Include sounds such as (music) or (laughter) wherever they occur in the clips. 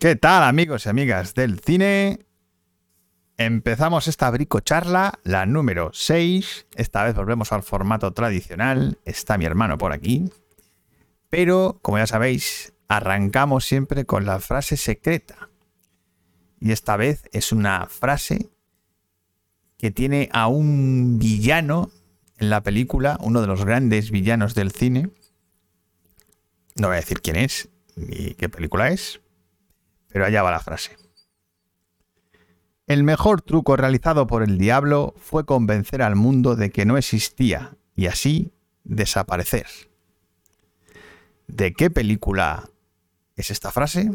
¿Qué tal amigos y amigas del cine? Empezamos esta bricocharla, la número 6. Esta vez volvemos al formato tradicional. Está mi hermano por aquí. Pero, como ya sabéis, arrancamos siempre con la frase secreta. Y esta vez es una frase que tiene a un villano en la película, uno de los grandes villanos del cine. No voy a decir quién es ni qué película es, pero allá va la frase. El mejor truco realizado por el diablo fue convencer al mundo de que no existía y así desaparecer. ¿De qué película es esta frase?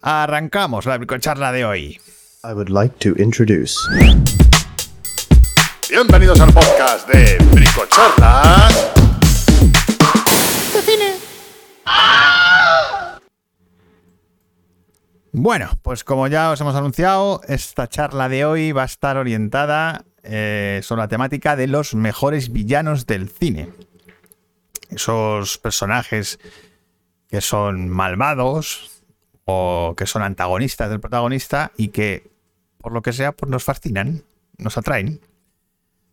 Arrancamos la bricocharla de hoy. I would like to introduce. Bienvenidos al podcast de Bricocharlas. Bueno, pues como ya os hemos anunciado, esta charla de hoy va a estar orientada eh, sobre la temática de los mejores villanos del cine. Esos personajes que son malvados o que son antagonistas del protagonista y que, por lo que sea, pues nos fascinan, nos atraen.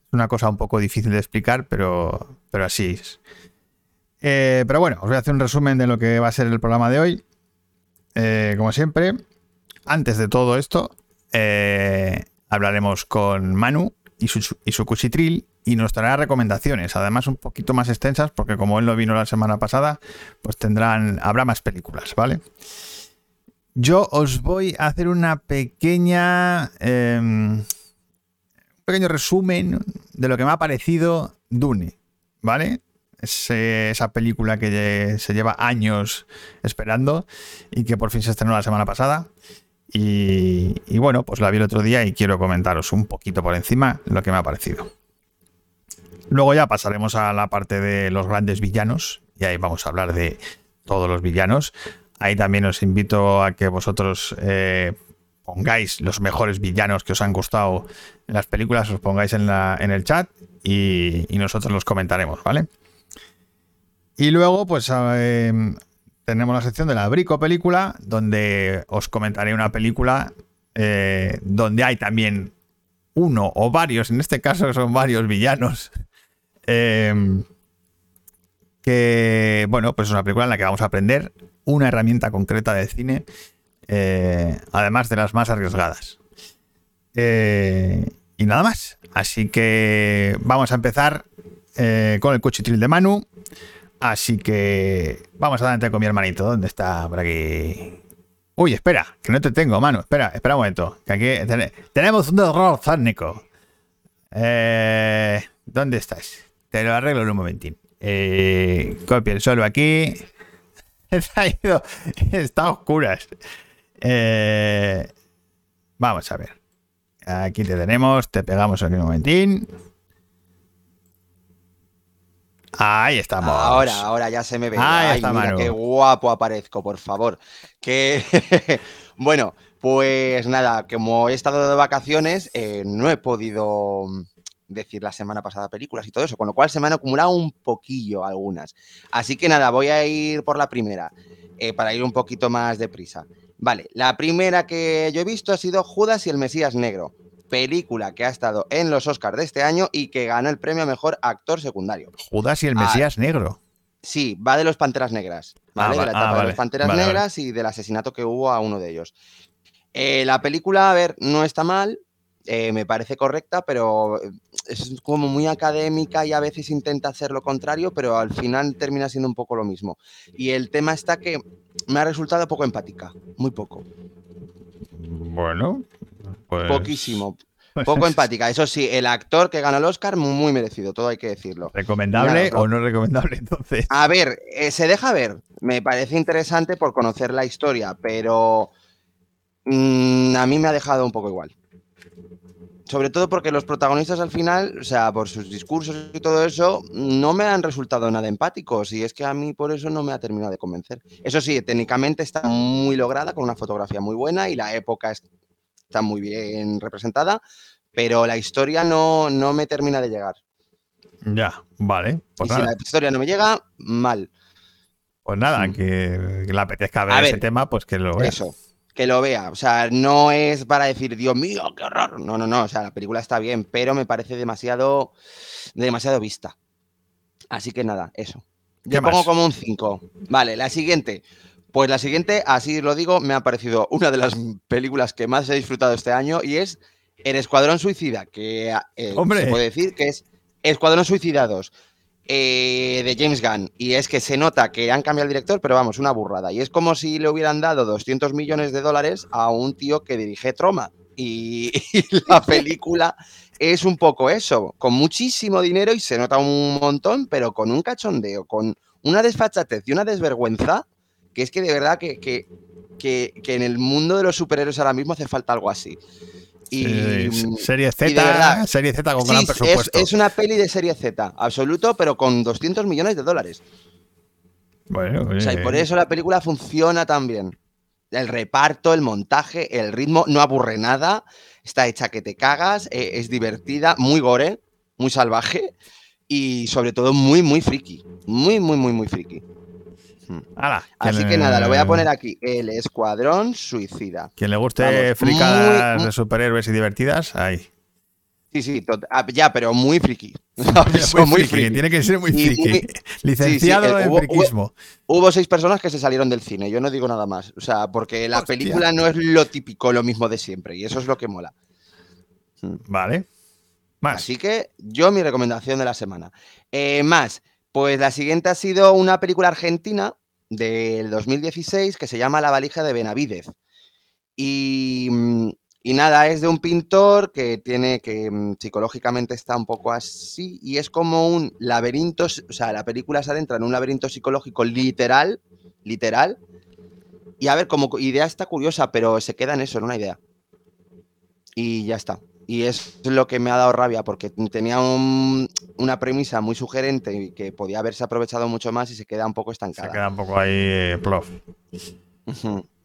Es una cosa un poco difícil de explicar, pero, pero así es. Eh, pero bueno, os voy a hacer un resumen de lo que va a ser el programa de hoy. Eh, como siempre, antes de todo esto, eh, hablaremos con Manu y su, y cuchitril y nos traerá recomendaciones, además un poquito más extensas, porque como él no vino la semana pasada, pues tendrán, habrá más películas, ¿vale? Yo os voy a hacer una pequeña. em, un pequeño resumen de lo que me ha parecido Dune, ¿vale? Esa película que se lleva años esperando y que por fin se estrenó la semana pasada. Y, bueno, pues la vi el otro día y quiero comentaros un poquito por encima lo que me ha parecido. Luego ya pasaremos a la parte de los grandes villanos y ahí vamos a hablar de todos los villanos. Ahí también os invito a que vosotros eh, pongáis los mejores villanos que os han gustado en las películas, os pongáis en, la, en el chat y nosotros los comentaremos, ¿vale? Y luego, pues eh, tenemos la sección de la Brico Película, donde os comentaré una película eh, donde hay también uno o varios, en este caso son varios villanos, (laughs) eh, que, bueno, pues es una película en la que vamos a aprender una herramienta concreta de cine, eh, además de las más arriesgadas. Eh, y nada más. Así que vamos a empezar con el cuchitril de Manu. Así que vamos adelante con mi hermanito. ¿Dónde está? Por aquí. Uy, espera, que no te tengo, Manu. Espera, espera un momento. Que aquí ten- tenemos un error técnico. Eh, ¿Dónde estás? Te lo arreglo en un momentín. Eh, copia el solo aquí. (laughs) Ha ido. Está a oscuras. Eh, vamos a ver. Aquí te tenemos. Te pegamos aquí un momentín. Ahí estamos. Ahora, ahora ya se me ve. Ahí Ay, está, mira Manu. qué guapo aparezco, por favor. Que (laughs) bueno, pues nada, como he estado de vacaciones, eh, no he podido decir la semana pasada películas y todo eso, con lo cual se me han acumulado un poquillo algunas. Así que nada, voy a ir por la primera, eh, para ir un poquito más deprisa. Vale, la primera que yo he visto ha sido Judas y el Mesías Negro, película que ha estado en los Oscars de este año y que ganó el premio a mejor actor secundario. Judas y el Ah, Mesías Negro. Sí, va de los Panteras Negras, Ah, ¿vale? va- de la etapa ah, de los Panteras vale. Negras y del asesinato que hubo a uno de ellos. Eh, la película, a ver, no está mal, eh, me parece correcta, pero es como muy académica y a veces intenta hacer lo contrario, pero al final termina siendo un poco lo mismo. Y el tema está que me ha resultado poco empática, muy poco, Bueno, pues. poquísimo, poco empática. Eso sí, el actor que ganó el Oscar, muy merecido, todo hay que decirlo. ¿Recomendable o no recomendable entonces? A ver, eh, se deja ver. Me parece interesante por conocer la historia, pero mm, a mí me ha dejado un poco igual. Sobre todo porque los protagonistas al final, o sea, por sus discursos y todo eso, no me han resultado nada empáticos y es que a mí por eso no me ha terminado de convencer. Eso sí, técnicamente está muy lograda, con una fotografía muy buena y la época es- está muy bien representada, pero la historia no, no me termina de llegar. Ya, vale. Pues y si la historia no me llega, mal. Pues nada, Mm. que, que le apetezca ver, A ver, ese tema, pues que lo vea. Eso, que lo vea. O sea, no es para decir, Dios mío, qué horror. No, no, no. O sea, la película está bien, pero me parece demasiado, demasiado vista. Así que nada, eso. ¿Qué Yo pongo como un 5. Vale, la siguiente. Pues la siguiente, así lo digo, me ha parecido una de las películas que más he disfrutado este año y es El Escuadrón Suicida, que eh, ¡Hombre! se puede decir que es Escuadrón Suicida 2 eh, de James Gunn. Y es que se nota que han cambiado el director, pero vamos, una burrada. Y es como si le hubieran dado 200 millones de dólares a un tío que dirige Troma. Y, (laughs) y la película es un poco eso, con muchísimo dinero y se nota un montón, pero con un cachondeo, con una desfachatez y una desvergüenza, que es que de verdad que, que, que- que en el mundo de los superhéroes ahora mismo hace falta algo así. Y, Sí, serie y Z, verdad, serie Z con Sí, gran es, presupuesto. es una peli de serie Z, absoluto, pero con 200 millones de dólares. Bueno, O sea, y eh, por eso la película funciona tan bien. El reparto, el montaje, el ritmo, no aburre nada. Está hecha que te cagas, eh, es divertida, muy gore, muy salvaje y sobre todo muy, muy friki. Muy, muy, muy, muy friki. Ala, Así que nada, lo voy a poner aquí. El Escuadrón Suicida. Quien le guste Vamos, fricadas muy- de superhéroes y divertidas, ahí. Sí, sí, tot- ah, ya, pero muy friki. (laughs) muy friki, friki. tiene que ser muy friki. muy- (laughs) Licenciado el- en hubo- hubo- friquismo. Hubo seis personas que se salieron del cine, yo no digo nada más. O sea, porque la Hostia. película no es lo típico, lo mismo de siempre, y eso es lo que mola. Vale. Más. Así que yo mi recomendación de la semana. Eh, más, pues la siguiente ha sido una película argentina del 2016 que se llama La valija de Benavidez. Y, mm, y nada, es de un pintor que tiene que mm, psicológicamente está un poco así y es como un laberinto, o sea, la película se adentra en un laberinto psicológico literal, literal. Y a ver, como idea está curiosa, pero se queda en eso, en una idea. Y ya está. Y es lo que me ha dado rabia, porque tenía un- una premisa muy sugerente y que podía haberse aprovechado mucho más y se queda un poco Se estancada. queda un poco ahí eh, plof.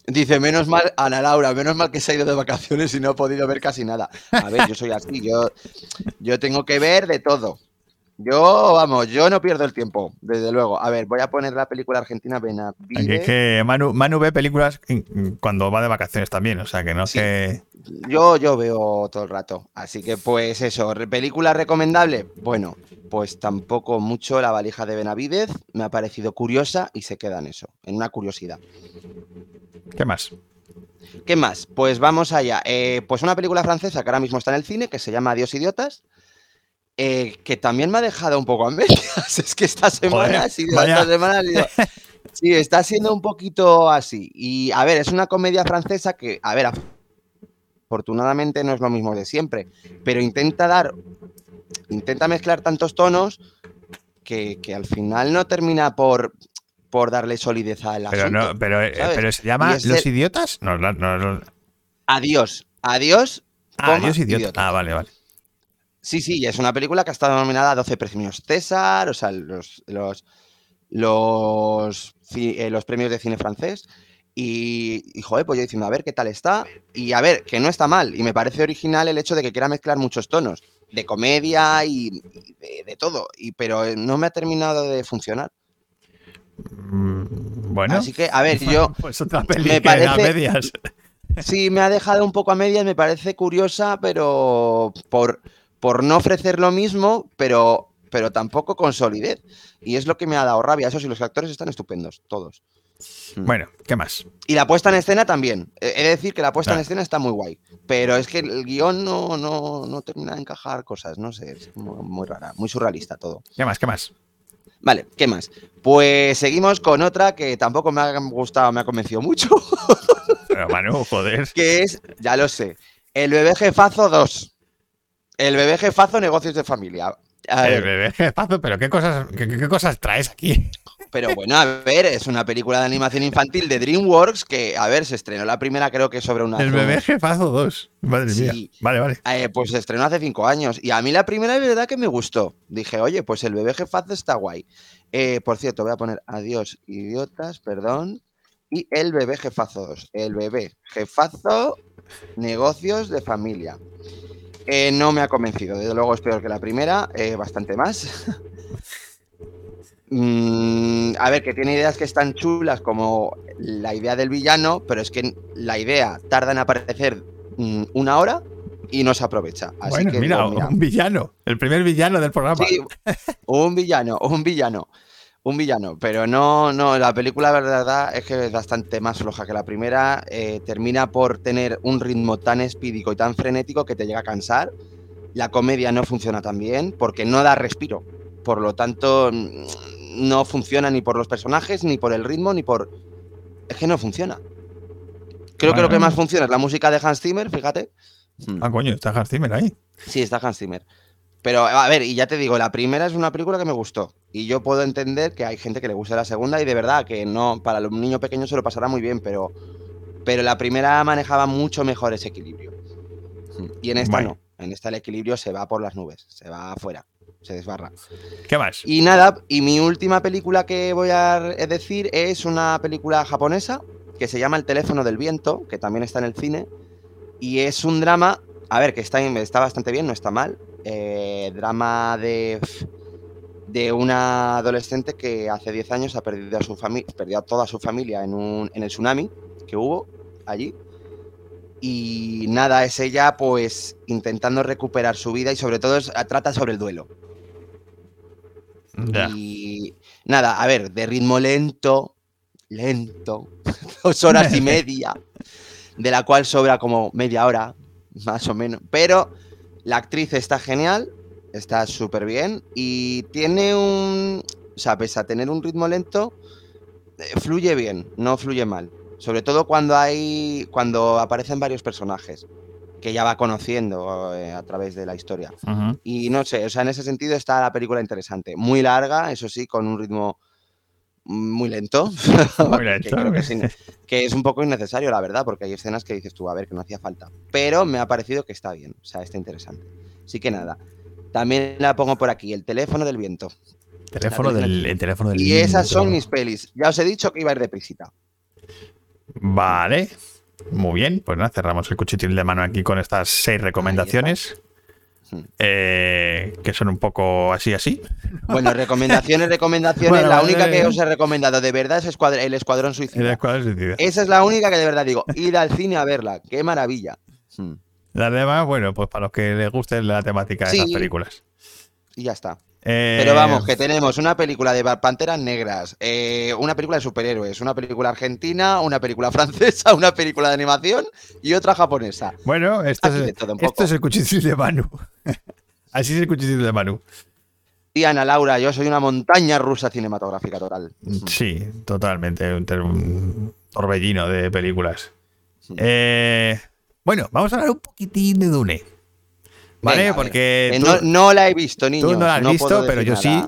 Dice, menos mal, Ana Laura, menos mal que se ha ido de vacaciones y no ha podido ver casi nada. A ver, yo soy así, yo, yo tengo que ver de todo. Yo, vamos, yo no pierdo el tiempo, desde luego. A ver, voy a poner la película argentina Benavides. es que Manu, Manu ve películas cuando va de vacaciones también, o sea que no Sí. que. Yo, yo veo todo el rato. Así que, pues eso, ¿película recomendable? Bueno, pues tampoco mucho La valija de Benavidez. Me ha parecido curiosa y se queda en eso, en una curiosidad. ¿Qué más? ¿Qué más? Pues vamos allá. Eh, pues una película francesa que ahora mismo está en el cine, que se llama Adiós Idiotas, eh, que también me ha dejado un poco a medias. (laughs) Es que esta semana Joder, ha sido, vaya. esta semana ha sido- (laughs) Sí, está siendo un poquito así. Y a ver, es una comedia francesa que, a ver, afortunadamente no es lo mismo de siempre, pero intenta dar, intenta mezclar tantos tonos que, que al final no termina por, por darle solidez al Pero, asunto. no, pero, eh, pero se llama Los el- Idiotas. No. Adiós, adiós. Ah, coma, Dios idiota. idiotas. Ah, vale, vale. Sí, sí, es una película que ha estado nominada a 12 premios César, o sea, los, los, los, eh, los premios de cine francés. Y, y, joder, pues yo diciendo, a ver qué tal está. Y a ver, que no está mal. Y me parece original el hecho de que quiera mezclar muchos tonos, de comedia y, y de, de todo. Y, pero eh, no me ha terminado de funcionar. Mm, Bueno. Así que, a ver, (laughs) yo Pues otra peli me que a parece- medias. sí me ha dejado un poco a medias, me parece curiosa, pero por, por no ofrecer lo mismo, pero, pero tampoco con solidez. Y es lo que me ha dado rabia. Eso sí, los actores están estupendos, todos. Bueno, ¿qué más? Y la puesta en escena también. He de decir que la puesta en escena está muy guay. Pero es que el guion no, no, no termina de encajar cosas, no sé, es muy, muy rara, muy surrealista todo. ¿Qué más? ¿Qué más? Vale, ¿qué más? Pues seguimos con otra que tampoco me ha gustado, me ha convencido mucho, Pero Manu, joder. (laughs) que es, ya lo sé, El bebé jefazo 2. El bebé jefazo negocios de familia. A El bebé jefazo, pero ¿qué cosas, qué cosas traes aquí? Pero bueno, a ver, es una película de animación infantil de DreamWorks que, a ver, se estrenó la primera creo que sobre una... El bebé jefazo 2. Madre Sí. mía. Vale, vale. Eh, pues se estrenó hace cinco años. Y a mí la primera es verdad que me gustó. Dije, oye, pues el bebé jefazo está guay. Eh, por cierto, voy a poner adiós, idiotas, perdón. Y el bebé jefazo 2. El bebé jefazo, negocios de familia. Eh, no me ha convencido. Desde luego es peor que la primera, eh, bastante más. (laughs) mm, a ver, que tiene ideas que están chulas como la idea del villano, pero es que la idea tarda en aparecer mm, una hora y no se aprovecha. Así bueno, que mira, digo, mira, un villano, el primer villano del programa. Sí, un villano, un villano. Un villano, pero no, no, la película, la verdad, es que es bastante más floja que la primera. eh, termina por tener un ritmo tan espídico y tan frenético que te llega a cansar. La comedia no funciona tan bien porque no da respiro. Por lo tanto, mm, no funciona ni por los personajes, ni por el ritmo, ni por. Es que no funciona. Creo que lo que más funciona es la música de Hans Zimmer, fíjate. Ah, coño, está Hans Zimmer ahí. Sí, está Hans Zimmer. Pero, a ver, y ya te digo, la primera es una película que me gustó. Y yo puedo entender que hay gente que le gusta la segunda y de verdad que no, para un niño pequeño se lo pasará muy bien, pero, pero la primera manejaba mucho mejor ese equilibrio. Y en esta Bueno. no. En esta el equilibrio se va por las nubes, se va afuera, se desbarra. ¿Qué más? Y nada, y mi última película que voy a decir es una película japonesa que se llama El teléfono del viento, que también está en el cine. Y es un drama, a ver, que está, está bastante bien, no está mal. Eh, drama de, de una adolescente que hace 10 años ha perdido a, su familia, perdió a toda su familia en, un, en el tsunami que hubo allí. Y nada, es ella pues intentando recuperar su vida y sobre todo es- trata sobre el duelo. Y nada, a ver, de ritmo lento, lento, (laughs) dos horas y (laughs) media, de la cual sobra como media hora, más o menos. Pero la actriz está genial, está súper bien y tiene un. O sea, pese a tener un ritmo lento, eh, fluye bien, no fluye mal. Sobre todo cuando hay. cuando aparecen varios personajes que ya va conociendo eh, a través de la historia. Y no sé, o sea, en ese sentido está la película interesante. Muy larga, eso sí, con un ritmo muy lento. (laughs) Muy que lento. creo que, es in- que es un poco innecesario, la verdad, porque hay escenas que dices tú, a ver, que no hacía falta. Pero me ha parecido que está bien, o sea, está interesante. Así que nada. También la pongo por aquí, el teléfono del viento. Teléfono del, el teléfono del Y esas son mis pelis. Ya os he dicho que iba a ir deprisita. Vale. Muy bien. Pues nada, cerramos el cuchitril de mano aquí con estas seis recomendaciones. Eh, que son un poco así, así. Bueno, recomendaciones, (laughs) recomendaciones. Bueno, la única que os he recomendado de verdad es Escuadr- el Escuadrón El Suicida. Escuadrón Suicida. Esa es la única que de verdad digo, ir al cine a verla. ¡Qué maravilla! Las demás, bueno, pues para los que les guste la temática de Sí. esas películas. Y ya está. Eh, Pero vamos, que tenemos una película de Panteras Negras, eh, una película de superhéroes, una película argentina, una película (laughs) francesa, una película de animación y otra japonesa. Bueno, esto Aquí es, esto es el cuchitril de Manu. (laughs) Así es el cuchitril de Manu. Y Ana Laura, yo soy una montaña rusa cinematográfica total. Sí, totalmente. Un, torbellino de películas. Sí. Eh, bueno, vamos a hablar un poquitín de Dune. ¿Vale? Venga. Porque Eh, tú, no, no la he visto, niños. tú no la has visto, pero yo sí.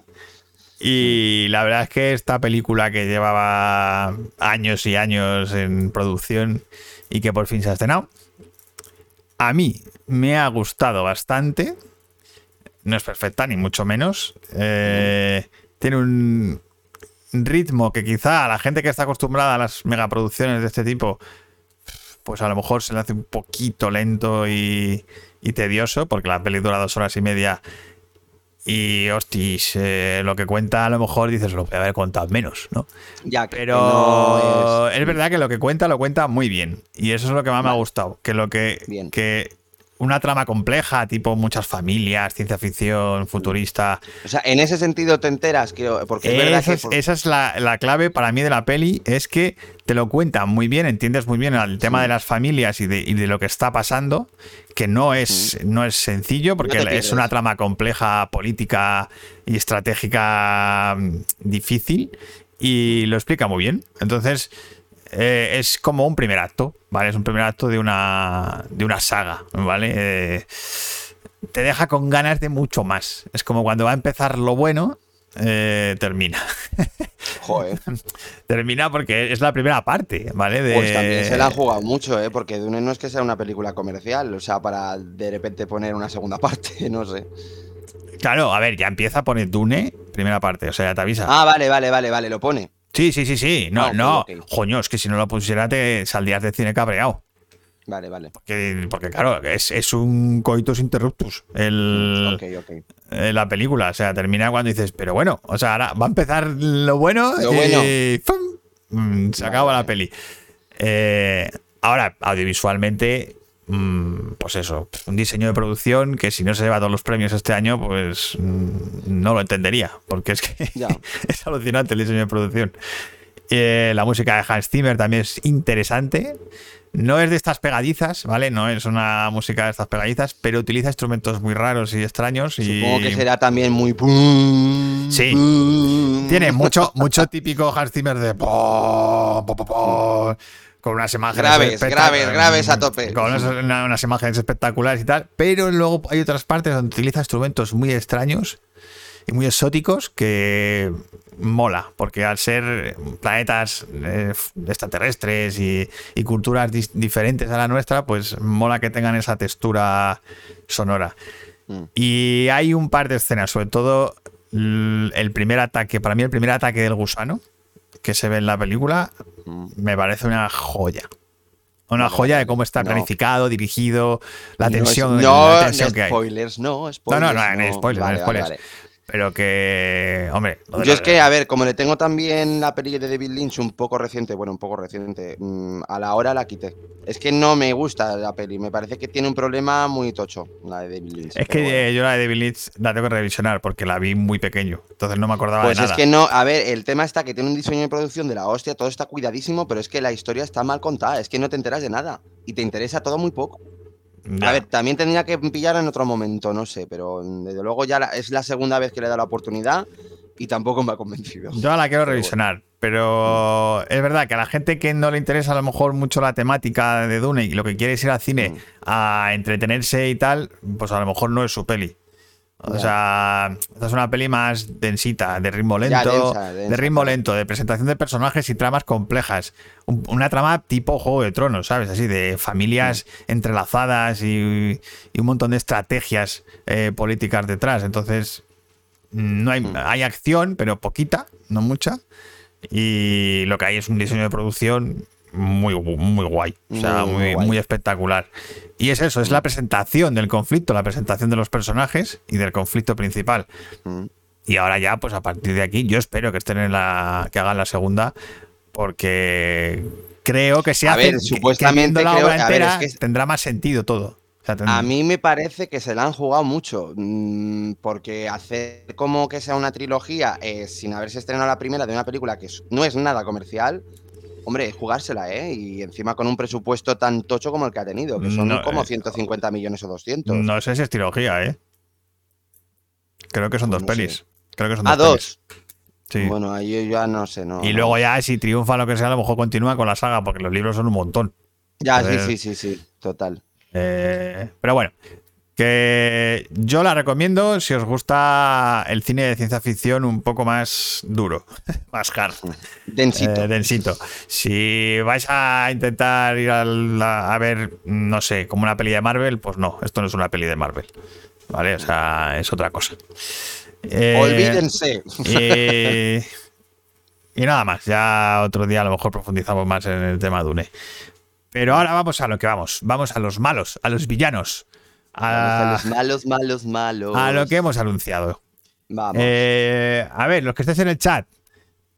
Y la verdad es que esta película que llevaba años y años en producción y que por fin se ha estrenado, a mí me ha gustado bastante. No es perfecta, ni mucho menos. Eh, tiene un ritmo que quizá a la gente que está acostumbrada a las megaproducciones de este tipo, pues a lo mejor se le hace un poquito lento y, y tedioso, porque la peli dura dos horas y media y, hostis, eh, lo que cuenta a lo mejor dices, lo puede haber contado menos, ¿no? Ya, Pero no es... verdad que lo que cuenta lo cuenta muy bien. Y eso es lo que más me ha gustado. Que lo que. Bien. Que una trama compleja, tipo muchas familias, ciencia ficción, futurista. O sea, en ese sentido te enteras, que, porque es verdad Esa que... es, esa es la, la clave para mí de la peli, es que te lo cuenta muy bien, entiendes muy bien el tema de las familias y de, y de lo que está pasando, que no es, no es sencillo, porque No es una trama compleja, política y estratégica mm, difícil, y lo explica muy bien. Entonces, eh, es como un primer acto, ¿vale? Es un primer acto de una, de una saga, ¿vale? Eh, te deja con ganas de mucho más. Es como cuando va a empezar lo bueno, eh, termina. (laughs) Joder, termina porque es la primera parte, ¿vale? De... pues también se la han jugado mucho, ¿eh? Porque Dune no es que sea una película comercial, o sea, para de repente poner una segunda (laughs) parte, no sé. Claro, a ver, ya empieza a poner Dune, primera parte, o sea, ya te avisa. Ah, vale, vale, vale, vale, lo pone. Sí, sí, sí, sí. No, Ah, no. ok. Coño, es que si no lo pusiera te saldrías de cine cabreado. Vale, vale. Porque, porque claro, es, es un coitus interruptus. El, eh, la película. O sea, termina cuando dices, pero bueno, o sea, ahora va a empezar lo bueno Lo y bueno. ¡fum! Mm, se acaba la peli. Eh, ahora, audiovisualmente, pues eso, un diseño de producción que si no se lleva todos los premios este año, pues mm, no lo entendería, porque es que (laughs) es alucinante el diseño de producción. Eh, la música de Hans Zimmer también es interesante. No es de estas pegadizas, ¿vale? No es una música de estas pegadizas, pero utiliza instrumentos muy raros y extraños. Y Supongo que será también muy. Sí. tiene mucho, (laughs) mucho típico Hans Zimmer de con unas imágenes Graves, graves, graves a tope. Con unas, una- unas imágenes espectaculares y tal, pero luego hay otras partes donde utiliza instrumentos muy extraños y muy exóticos que mola, porque al ser planetas eh, extraterrestres y, y culturas diferentes a la nuestra, pues mola que tengan esa textura sonora. Mm. Y hay un par de escenas, sobre todo el primer ataque, para mí el primer ataque del gusano que se ve en la película, me parece una joya. Una Vale, joya vale. de cómo está No. planificado, dirigido, la No es- tensión, No, la tensión no que hay. spoilers, no, No, spoilers. no, no, no, hay spoilers, Vale, vale, spoilers. vale. Pero que, hombre, Yo es que, a ver, como le tengo también la peli de David Lynch un poco reciente, bueno, un poco reciente, mm, a la hora la quité. Es que no me gusta la peli, me parece que tiene un problema muy tocho, la de David Lynch. es que bueno. eh, yo la de David Lynch la tengo que revisionar porque la vi muy pequeño, entonces no me acordaba Pues de es nada. que no, a ver, el tema está que tiene un diseño de producción de la hostia, todo está cuidadísimo, pero es que la historia está mal contada, es que no te enteras de nada y te interesa todo muy poco. Ya. A ver, también tendría que pillar en otro momento, no sé, pero mm, desde luego ya la- es la segunda vez que le da la oportunidad y tampoco me ha convencido. Yo la quiero (laughs) revisionar, pero es verdad que a la gente que no le interesa a lo mejor mucho la temática de Dune y lo que quiere es ir al cine Mm. a entretenerse y tal, pues a lo mejor no es su peli. O sea, esta es una peli más densita, de ritmo Ya, lento, densa, densa, de ritmo lento, de presentación de personajes y tramas complejas. Un- una trama tipo Juego de Tronos, ¿sabes? Así, de familias entrelazadas y, y un montón de estrategias eh, políticas detrás. Entonces, no hay, Mm. hay acción, pero poquita, no mucha. Y lo que hay es un diseño de producción muy, muy guay. O sea, Muy muy, guay. muy espectacular. Y es eso, es la presentación del conflicto, la presentación de los personajes y del conflicto principal. Mm. Y ahora ya, pues a partir de aquí, yo espero que estén en la. que hagan la segunda. Porque creo que si A ver, que supuestamente la creo- obra a ver, es entera, que tendrá más sentido todo. O sea, ten- A mí me parece que se la han jugado mucho, mm, porque hacer como que sea una trilogía eh, sin haberse estrenado la primera de una película que no es nada comercial, hombre, es jugársela, ¿eh? Y encima con un presupuesto tan tocho como el que ha tenido, que son No, como eh, 150 millones o 200. No sé si es trilogía, ¿eh? Creo que son Pues dos no sé. pelis. Creo que son Ah, dos. dos. pelis. Sí. Bueno, ahí yo ya no sé, no. y luego ya, si triunfa lo que sea, a lo mejor continúa con la saga, porque los libros son un montón. Ya, sí, sí, sí, sí, total. Eh, pero bueno, que yo la recomiendo si os gusta el cine de ciencia ficción un poco más duro, (laughs) más hard. Densito. Eh, densito. Si vais a intentar ir a, a ver, no sé, como una peli de Marvel, pues no, esto no es una peli de Marvel. ¿Vale? O sea, es otra cosa. Eh, Olvídense. y, y nada más, ya otro día a lo mejor profundizamos más en el tema Dune. Pero ahora vamos a lo que vamos. Vamos a los malos, a los villanos. A, los malos, malos, malos. a lo que hemos anunciado. Vamos. Eh, a ver, los que estéis en el chat.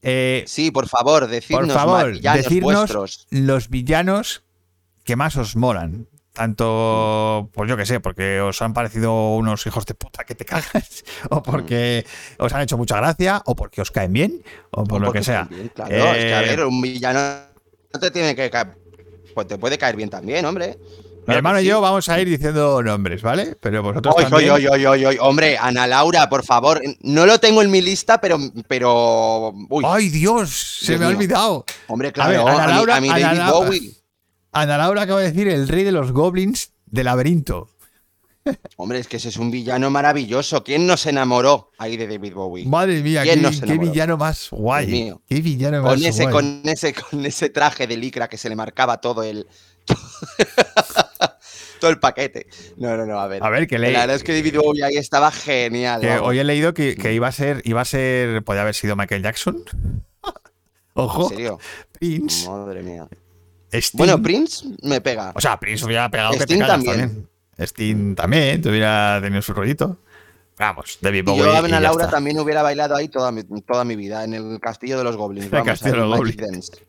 eh, sí, por favor, decidnos por favor, villanos vuestros. los villanos que más os molan. Tanto, pues yo que sé, porque os han parecido unos hijos de puta que te cagas, (laughs) o porque os han hecho mucha gracia, o porque os caen bien, o por lo que sea. claro, es que a Eh, ver, un villano no te tiene que caer. Pues te puede caer bien también, hombre. Mi hermano y yo vamos a ir diciendo nombres, ¿vale? Pero vosotros Oy, también. oy, oy, oy, oy, oy. Hombre, Ana Laura, por favor. No lo tengo en mi lista, pero. pero uy, ¡Ay, Dios! Se Dios me ha olvidado. hombre, a claro. ver, Ana Laura- a Ana David Laura- Bowie. Ana Laura acaba de decir el rey de los goblins del laberinto. Hombre, es que ese es un villano maravilloso. ¿Quién no se enamoró ahí de David Bowie? Madre mía, qué, ¿Quién no qué enamoró? villano más guay. Mío. Qué villano más Con ese, guay. con, ese, con ese traje de licra que se le marcaba todo el. (laughs) todo el paquete. No, no, no, a ver. A ver, que La leí. verdad es que David Bowie ahí estaba genial. Que hoy he leído que, que iba a ser, iba a ser, podía haber sido Michael Jackson. (laughs) Ojo, ¿En serio? Prince, Madre mía. Sting. Bueno, Prince me pega. o sea, Prince hubiera pegado que te también. también. Sting también, te hubiera tenido su rollito. Vamos, David Y Bowie. yo, y Ana ya Laura, está. también hubiera bailado ahí toda mi, toda mi vida, en el Castillo de los Goblins. (laughs) El Vamos, Castillo de los Goblins. (laughs)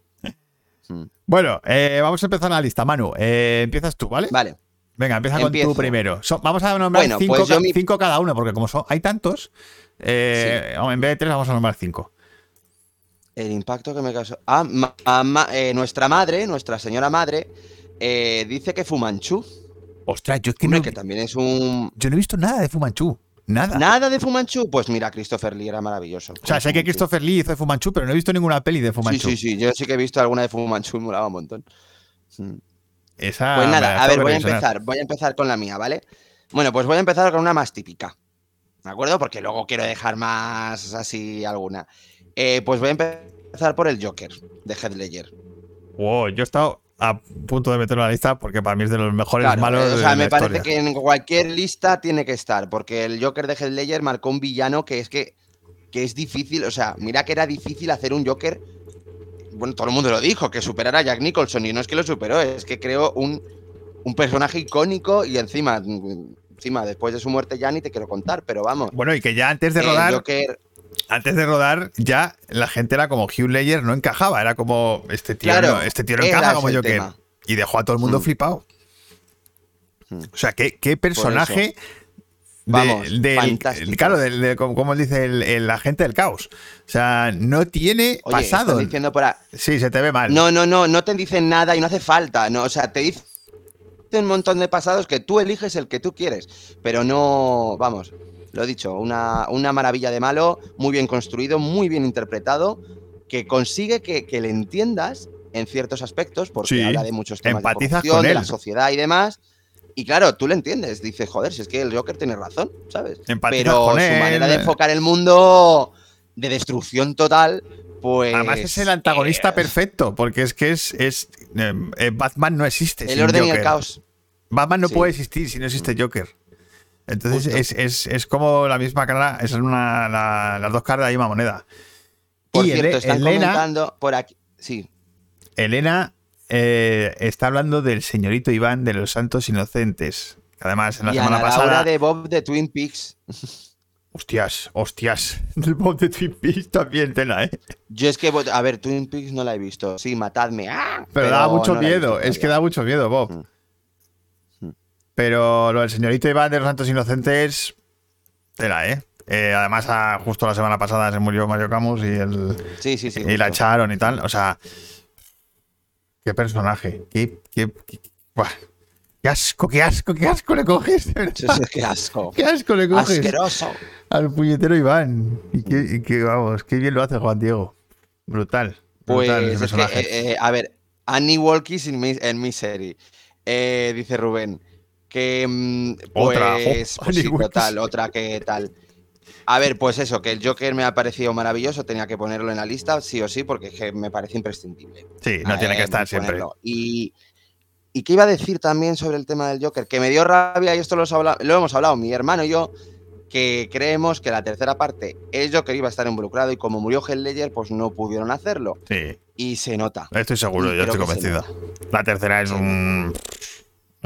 Mm. Bueno, eh, vamos a empezar la lista. Manu, eh, empiezas tú, ¿vale? Vale, Venga, empieza con tú primero. So- vamos a nombrar Bueno, cinco, pues yo ca- mi- cinco cada uno, porque como son, hay tantos, eh, en vez de tres vamos a nombrar cinco. el impacto que me causó. Ah, ma- ah, ma- eh, nuestra madre, nuestra señora madre, eh, dice que Fumanchu, Ostras, yo es que hombre, no, que también es un. yo no he visto nada de Fumanchu. Nada. Nada de Fumanchu. Pues mira, Christopher Lee era maravilloso. O sea, sé que. Christopher Lee hizo de Fumanchu, pero no he visto ninguna peli de Sí, Fumanchu. sí, sí. Yo sí que he visto alguna de Fumanchu y me molaba un montón. Mm. Esa Pues nada, a ver, voy a empezar. Voy a empezar con la mía, ¿vale? Bueno, pues voy a empezar con una más típica. ¿De acuerdo? Porque luego quiero dejar más así alguna. Eh, pues voy a empezar por el Joker de Heath Ledger. Wow, yo he estado a punto de meterlo en la lista porque para mí es de los mejores Claro, malos eh, o de sea, la me parece historia. que en cualquier lista tiene que estar, porque el Joker de Heath Ledger marcó un villano que es que, que es difícil, o sea, mira que era difícil hacer un Joker, bueno, todo el mundo lo dijo, que superara a Jack Nicholson, y no es que lo superó, es que creó un, un personaje icónico y encima, encima, después de su muerte ya ni te quiero contar, pero vamos. Bueno, y que ya antes de el rodar, Joker, antes de rodar, ya la gente era como Hugh Ledger, no encajaba, era como este tío, Claro, no, este tío no encaja como Joker. tema. Y dejó a todo el mundo Hmm. flipado. Hmm. O sea, qué, qué personaje. De- Vamos, del- fantástico. claro, del- de- como, dice el, el agente del caos. O sea, no tiene oye, pasado. están diciendo por Sí, se te ve mal. No, no, no, no te dicen nada y no hace falta. No, o sea, te dicen un montón de pasados que tú eliges el que tú quieres. Pero no, vamos, lo he dicho, una, una maravilla de malo, muy bien construido, muy bien interpretado, que consigue que, que le entiendas en ciertos aspectos, porque Sí, habla de muchos temas de, empatizas con de la sociedad y demás. Y claro, tú le entiendes, dices, joder, si es que el Joker tiene razón, ¿sabes? Empatizas Pero con su él. manera de enfocar el mundo de destrucción total, pues... Además es el antagonista eh, perfecto, porque es que es, es eh, eh, Batman no existe. El sin orden y el caos. Batman no Sí. puede existir si no existe Joker. Entonces es, es- es como la misma cara, es una, la- las dos caras de la misma moneda. Por y cierto, Ele- están Elena, comentando por aquí. Sí, Elena eh, está hablando del señorito Iván de los Santos Inocentes. que Además, en la y semana Ana pasada. Laura de Bob de Twin Peaks. (laughs) Hostias, hostias. (laughs) El Bob de Twin Peaks también tela, ¿eh? Yo es que, a ver, Twin Peaks no la he visto. Sí, matadme. ¡ah! Pero, da mucho no la miedo, es que da mucho miedo, Bob. Mm. Mm. Pero lo del señorito Iván de los Santos Inocentes, tela, ¿eh? Eh, además, ah, justo la semana pasada se murió Mario Camus y, el, Sí, sí, sí. y la echaron y tal. O sea, qué personaje. Qué, qué, qué-. Qué asco, qué asco, qué asco le coges. Qué asco. (laughs) Qué asco le coges Asqueroso. al puñetero Iván. Y que, y vamos, qué bien lo hace Juan Diego. Brutal. Pues brutal ese es que, eh, eh, a ver, Annie Walkies en, mi- en Misery. Eh, dice Rubén. Que. mm, Otra, Pues, jo, pues Annie sí, total, otra que tal. A ver, pues eso, que el Joker me ha parecido maravilloso, tenía que ponerlo en la lista, sí o sí, porque es que me parece imprescindible. sí, no tiene que estar siempre. Y, y qué iba a decir también sobre el tema del Joker, que me dio rabia, y esto lo, hemos hablado- lo hemos hablado mi hermano y yo, que creemos que la tercera parte, el Joker iba a estar involucrado y como murió Heath Ledger, pues no pudieron hacerlo. Sí, Y se nota. estoy seguro, Y yo estoy se convencido. La tercera es un.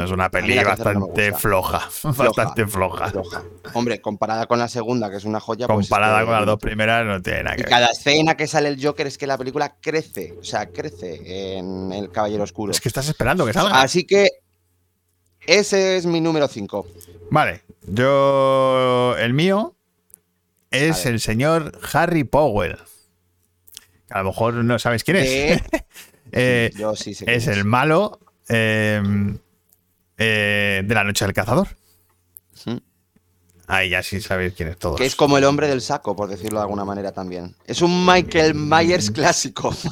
Es una peli no bastante (laughs) floja. Bastante floja. Floja. Hombre, comparada con la segunda, que es una joya. pues es Comparada que- con las dos primeras, no tiene nada Y que ver. cada escena que sale el Joker es que la película crece, o sea, crece en El Caballero Oscuro. Es que estás esperando que salga. Así que ese es mi número 5. Vale, yo. El mío es el señor Harry Powell. A lo mejor no sabes quién es. (laughs) Eh, Yo sí sé quién es el malo eh, eh, de la noche del cazador. Ujú. Ahí ya sí sabéis quién es todos. Que es como el hombre del saco, por decirlo de alguna manera también. Es un Michael Myers clásico. (laughs)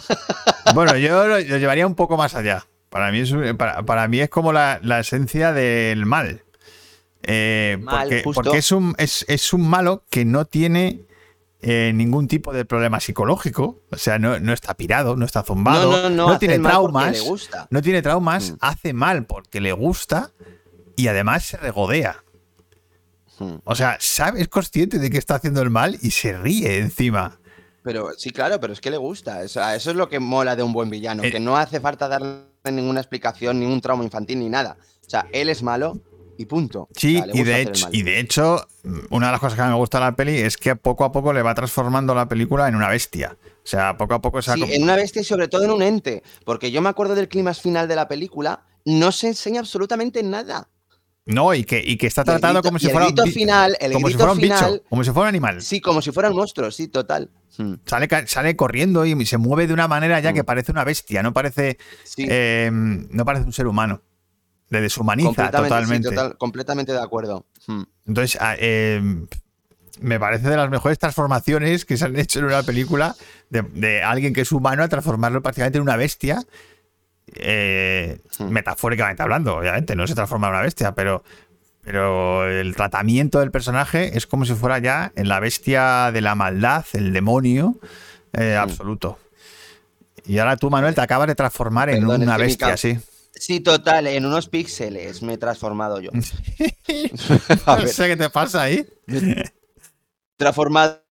Bueno, yo lo, lo llevaría un poco más allá. Para mí es, para, para mí es como la, la esencia del mal. Eh, Mal, porque porque es, un, es, es un malo que no tiene eh, ningún tipo de problema psicológico. O sea, no, no está pirado, no está zumbado, No, no, no, hace tiene traumas. No tiene traumas, Mm. hace mal porque le gusta y además se regodea. Hmm. O sea, sabe, es consciente de que está haciendo el mal y se ríe encima. Pero sí, claro, pero es que le gusta. Eso es lo que mola de un buen villano, Eh. que no hace falta darle ninguna explicación, ningún trauma infantil ni nada. O sea, él es malo y punto. Sí, O sea, y, de hecho, y de hecho, una de las cosas que me gusta de la peli es que poco a poco le va transformando la película en una bestia. O sea, poco a poco se va Sí, en una bestia y sobre todo en un ente. Porque yo me acuerdo del clímax final de la película, no se enseña absolutamente nada. No, y que, y que está tratado como si fuera un como si fuera un final, bicho, como si fuera un animal. Sí, como si fuera un monstruo, sí, total. Hmm, Sale, sale corriendo y se mueve de una manera ya que Mm. parece una bestia, no parece, Sí, eh, no parece un ser humano. Le deshumaniza completamente, sí, totalmente. total- completamente de acuerdo. Hmm. Entonces, ah, eh, me parece de las mejores transformaciones que se han hecho en una película de, de alguien que es humano a transformarlo prácticamente en una bestia. eh, Hmm. Metafóricamente hablando, obviamente, no se transforma en una bestia, pero, pero el tratamiento del personaje es como si fuera ya en la bestia de la maldad, el demonio eh, Hmm. absoluto. Y ahora tú, Manuel, te acabas de transformar en Perdón, una bestia, sí. Sí, total, en unos píxeles me he transformado yo. (laughs) No sé qué te pasa ahí. transformado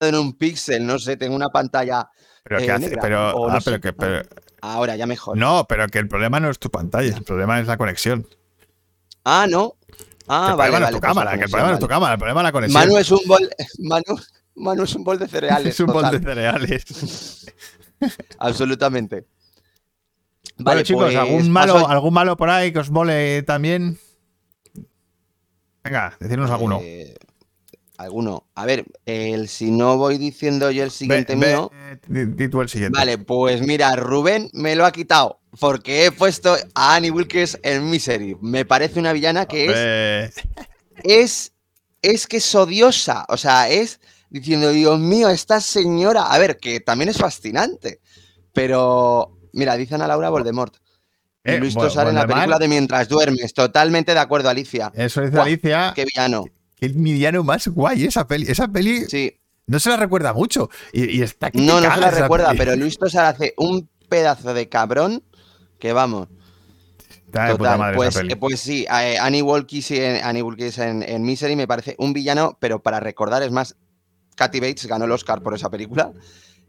en un píxel, no sé, tengo una pantalla. Pero, Eh, ¿qué hace? negra, pero, o ah, no pero sé. que, pero- Ahora ya mejor. no, pero que el problema no es tu pantalla, el problema es la conexión. Ah, no. Que Ah, el vale, problema no vale. es tu pues cámara, que el problema no es tu cámara, el problema es la conexión. Manu es un bol. (laughs) Manu, Manu es un bol de cereales. (laughs) es un bol de cereales. Absolutamente. Bueno, Vale, chicos, pues, ¿algún, malo, paso- ¿algún malo por ahí que os mole también? Venga, decirnos alguno. eh, alguno. A ver, el, si no voy diciendo yo el siguiente ve, mío. eh, di, di tú el siguiente. Vale, pues mira, Rubén me lo ha quitado porque he puesto a Annie Wilkes en Misery. Me parece una villana que es, es, es que es odiosa. O sea, es diciendo, Dios mío, esta señora. A ver, que también es fascinante. Pero, mira, dice Ana Laura Voldemort. Eh, Luis Tosar en la película de Mientras duermes. Totalmente de acuerdo, Alicia. eso dice Alicia, Qué villano. el mediano más guay esa peli. Esa peli Sí. no se la recuerda mucho. Y, y está No, no se la recuerda, peli. pero Luis Tosar hace un pedazo de cabrón que vamos. Total, pues, eh, pues sí, eh, Annie Wilkes, en, Annie Wilkes en, en Misery me parece un villano, pero para recordar, es más, Kathy Bates ganó el Oscar por esa película,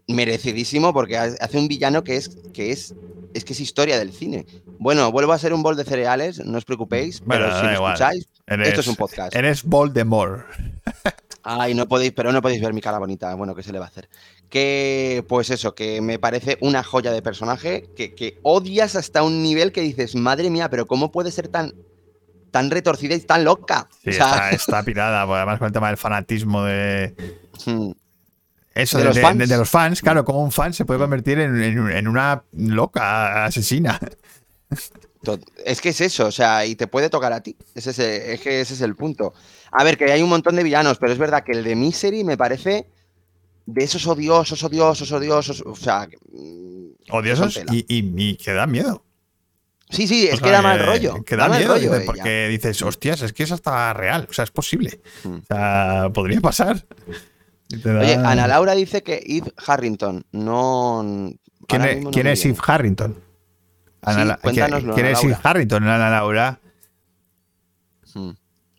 merecidísimo, porque ha- hace un villano que es, que es, es que es historia del cine. Bueno, vuelvo a ser un bol de cereales, no os preocupéis, Bueno, pero si igual. escucháis, Eres- esto es un podcast. Eres Voldemort. Ay, no podéis, pero no podéis ver mi cara bonita. Bueno, ¿qué se le va a hacer? Que, pues eso, que me parece una joya de personaje que, que odias hasta un nivel que dices, madre mía, pero ¿cómo puede ser tan, tan retorcida y tan loca? Sí, O sea, está, está pirada, pues, además con el tema del fanatismo de. (laughs) Eso, ¿De de, los fans? de- de los fans, claro, como un fan se puede convertir en, en- en una loca asesina. (laughs) es que es eso, o sea, y te puede tocar a ti. Ese es, el- es que ese es el punto. A ver, que hay un montón de villanos, pero es verdad que el de Misery me parece de esos odiosos, odiosos, odiosos. O sea, mm, Odiosos y, y- y que da miedo. sí, sí, es O que sea, da mal rollo. Que da, mal miedo, rollo dices, ella. porque dices, hostias, es que es hasta real, o sea, es posible. Hmm. O sea, podría pasar. Da- Oye, Ana Laura dice que Eve Harrington, no. ¿Quién, es, no quién es. Eve Harrington? Ana Sí, La- cuéntanoslo, ¿Quién Ana es Eve. Harrington, Ana Laura? Hmm.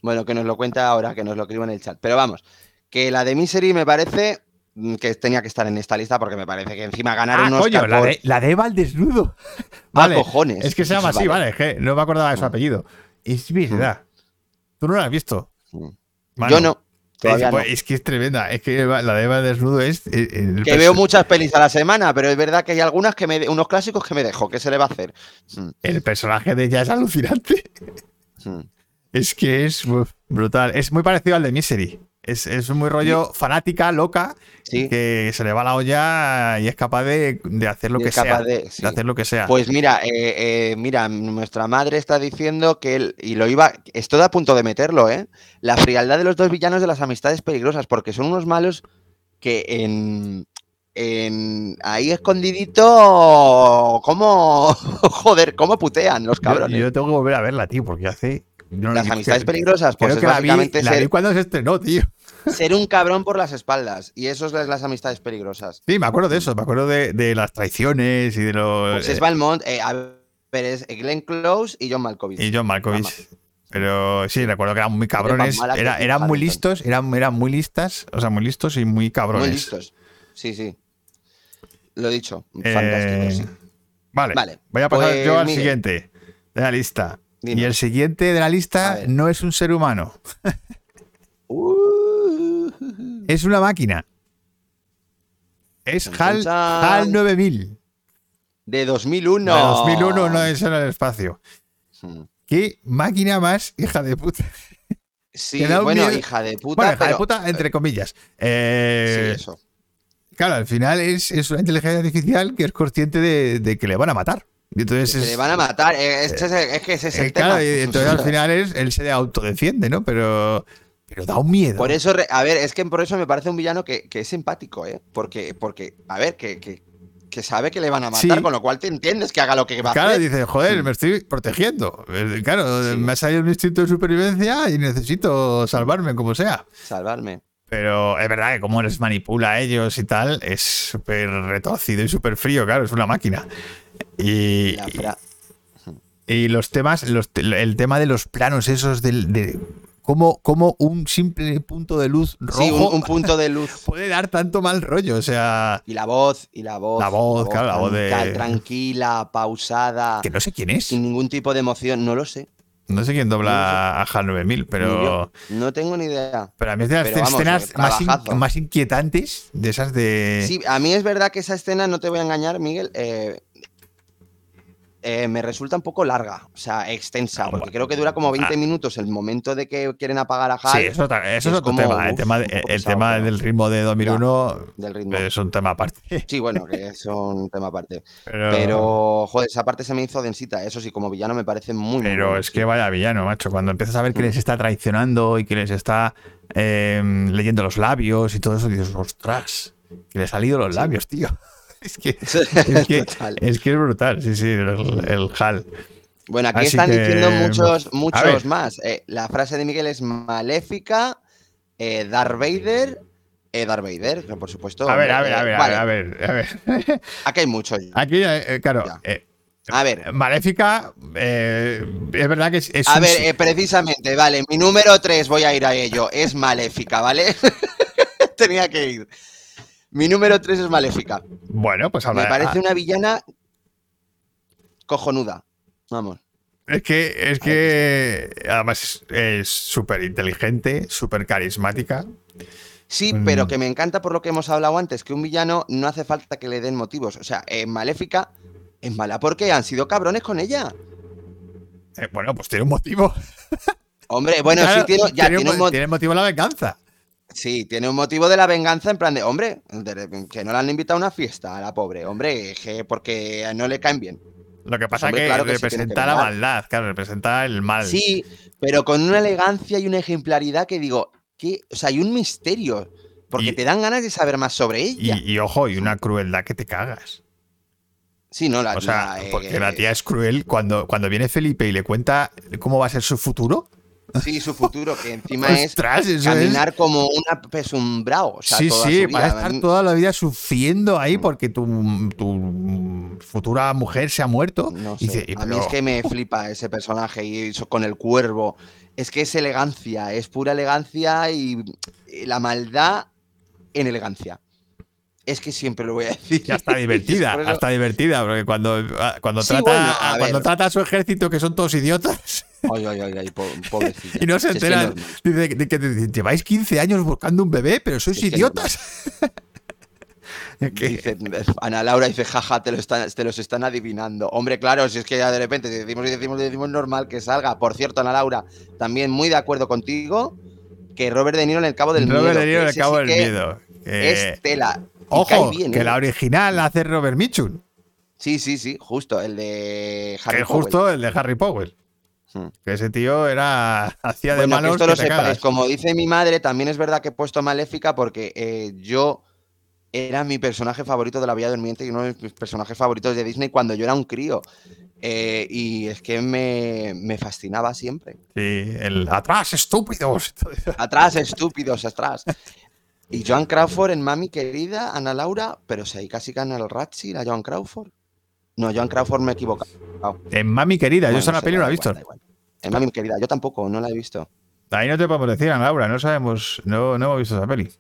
Bueno, que nos lo cuente ahora, que nos lo escriba en el chat. Pero vamos, que la de Misery me parece mm, que tenía que estar en esta lista porque me parece que encima ganar Ah, un Oscar coño, la de, la de Eva al desnudo. (laughs) Ah, Vale, cojones. Es que se llama así, Vale. vale, es que no me acordaba de su Mm. apellido. Es verdad. ¿Tú no la has visto? Hmm. Yo no. Todavía es, no. es que es tremenda. Es que la de Eva desnudo es. el Que veo muchas pelis a la semana, pero es verdad que hay algunas que me unos clásicos que me dejo, ¿qué se le va a hacer? Hmm, El personaje de ella es alucinante. hmm. Es que es brutal. Es muy parecido al de Misery. Es, es muy rollo fanática, loca, Sí. que se le va la olla y es capaz de, de hacer lo Y que sea. de- sí. de hacer lo que sea. Pues mira, eh, eh, mira, nuestra madre está diciendo que él, y lo iba, estoy a punto de meterlo, ¿eh? La frialdad de los dos villanos de las amistades peligrosas, porque son unos malos que en, en ahí escondidito, ¿cómo, (laughs) joder, cómo putean los cabrones? Yo, tengo que volver a verla, tío, porque hace. no las amistades creo- peligrosas, pues Creo es que la vi, la vi ser, cuando se estrenó, tío. Ser un cabrón por las espaldas, y eso es las, las amistades peligrosas. Sí, me acuerdo de eso. Me acuerdo de, de las traiciones y de los. Pues es Valmont, eh, a ver, es Glenn Close y John Malkovich. y John Malkovich. Pero sí, recuerdo que eran muy cabrones. Era- eran muy listos, eran, eran muy listas, o sea, muy listos y muy cabrones. Muy listos. Sí, sí. Lo he dicho. Eh, Fantástico, sí. Vale, Vale, voy a pasar pues, yo al mire. siguiente de la lista. Y el siguiente de la lista no es un ser humano, (laughs) Uh, (laughs) es una máquina. Es HAL. HAL 9000. de 2001. De 2001 no es en el espacio. ¿Qué máquina más hija de puta? Sí, Que bueno, miedo. hija de puta. Bueno, hija de puta, entre comillas. Sí, Eh, eso. claro, al final es, es una inteligencia artificial que es consciente de, de que le van a matar. Y entonces Se es, le van a matar. eh, Es, que ese- es que ese es eh, el claro, tema. y entonces al (laughs) final es, él se autodefiende, ¿no? Pero, pero da un miedo. Por eso, a ver, es que por eso me parece un villano que, que es empático, ¿eh? Porque, porque a ver, que, que, que sabe que le van a matar, Sí. con lo cual te entiendes que haga lo que va a Claro, hacer. dice, joder, me estoy protegiendo. Eh, Claro, Sí. me ha salido un instinto de supervivencia y necesito salvarme como sea. Salvarme. Pero es verdad que como les manipula a ellos y tal, es súper retorcido y súper frío, claro, es una máquina. Y, y los temas, los el tema de los planos esos del, de cómo, cómo un simple punto de luz rojo Sí, un, un punto de luz. (laughs) puede dar tanto mal rollo. O sea, Y la voz, y la voz. La voz, claro, la voz de- Tranquila, pausada, que no sé quién es. sin ningún tipo de emoción, no lo sé. No sé quién dobla a HAL 9000, Ni pero. No tengo ni idea. pero a mí es de las Pero escenas más, in- trabajazo. más inquietantes, de esas de... Sí, a mí es verdad que esa escena, no te voy a engañar, Miguel, eh, eh, me resulta un poco larga, o sea, extensa, Ah, porque bueno. creo que dura como 20 Ah. minutos el momento de que quieren apagar a Sí, Hal eso, ta- eso es es otro como, tema. El uf, tema, de- un poco el pesado, tema pero- del ritmo de 2001 del ritmo. es un tema aparte. Sí, bueno, que es un tema aparte. Pero, Pero, joder, esa parte se me hizo densita. Eso sí, como villano me parece muy, pero es sí. que vaya villano, macho. Cuando empiezas a ver que Mm. les está traicionando y que les está eh, leyendo los labios y todo eso, dices, ostras, que le han salido los Sí. labios, tío. (laughs) Es que, es que, es que es brutal, sí, sí, el, el HAL. Bueno, aquí Así están que, diciendo muchos, muchos más. Eh, la frase de Miguel es maléfica, eh, Darth Vader, eh, Darth Vader, por supuesto. A ver, a ver, a eh, ver, a ver, a ver, a (laughs) ver. Aquí hay muchos. Aquí, eh, claro, A ver, Maléfica, es verdad que es, es a un- ver, precisamente, vale, mi número 3, voy a ir a ello, es maléfica, ¿vale? (laughs) Tenía que ir. Mi número 3 es maléfica. bueno, pues habla. Me parece una villana cojonuda. Vamos. Es que, es que además es súper inteligente, súper carismática. Sí, Mm. pero que me encanta por lo que hemos hablado antes, que un villano no hace falta que le den motivos. O sea, en Maléfica es mala porque han sido cabrones con ella. Eh, bueno, pues tiene un motivo. Hombre, bueno, Claro, sí tiene, ya tiene, tiene un, mo- tiene motivo la venganza. Sí, tiene un motivo de la venganza en plan de, hombre, que no le han invitado a una fiesta a la pobre, hombre, que porque no le caen bien. Lo que pasa Hombre, es que claro representa que la maldad, claro, representa el mal. Sí, pero con una elegancia y una ejemplaridad que digo, que, o sea, hay un misterio, porque Y- te dan ganas de saber más sobre ella. Y, y ojo, y una crueldad que te cagas. sí, no, la, O sea, la, eh, porque la tía es cruel. Cuando, cuando viene Felipe y le cuenta cómo va a ser su futuro, Sí, su futuro, que encima (laughs) es ostras, es. caminar como una pesumbrao. O sea, sí, toda sí, su va a vida. estar toda la vida sufriendo ahí Mm. porque tu, tu futura mujer se ha muerto. No Y dice, a mí es que me flipa ese personaje y eso con el cuervo. Es que es elegancia, es pura elegancia y la maldad en elegancia. Es que siempre lo voy a decir. Ya está divertida, Por eso- hasta divertida, porque cuando, cuando, Sí, trata, bueno, a cuando ver. trata a su ejército que son todos idiotas Ay, ay, ay, ay, po- pobrecilla. (laughs) y no se enteran, dice que, que- que lleváis 15 años buscando un bebé, pero sois Es idiotas. (laughs) Dice, Ana Laura dice, jaja, te, lo están, te los están adivinando. Hombre, claro, si es que ya de repente decimos y decimos y decimos normal que salga. Por cierto, Ana Laura, también muy de acuerdo contigo que Robert De Niro en el Cabo del Robert Miedo. De Niro que en el ese Cabo sí del que Miedo. que- Es tela. ojo, bien, que ¿eh? la original la hace Robert Mitchum, Sí, sí, sí, justo, el de Harry que Powell. justo el de Harry Powell. Hmm. Que ese tío era (laughs) hacía de Bueno, que malos esto que lo te sepáis. cagas. Como dice mi madre, también es verdad que he puesto Maléfica porque eh, yo era mi personaje favorito de la Villa Durmiente y uno de mis personajes favoritos de Disney cuando yo era un crío. Eh, y es que me, me fascinaba siempre. Sí, el atrás, estúpidos. (laughs) Atrás, estúpidos, atrás. Y Joan Crawford en Mami Querida, Ana Laura, pero si ahí casi gana el Ratzi, la Joan Crawford. No, Joan Crawford me he equivocado. En Mami querida, yo esa no la peli no la he visto. igual. En Mami Querida, yo tampoco, no la he visto. Ahí no te podemos decir, Ana Laura, no sabemos, no, no hemos visto esa peli.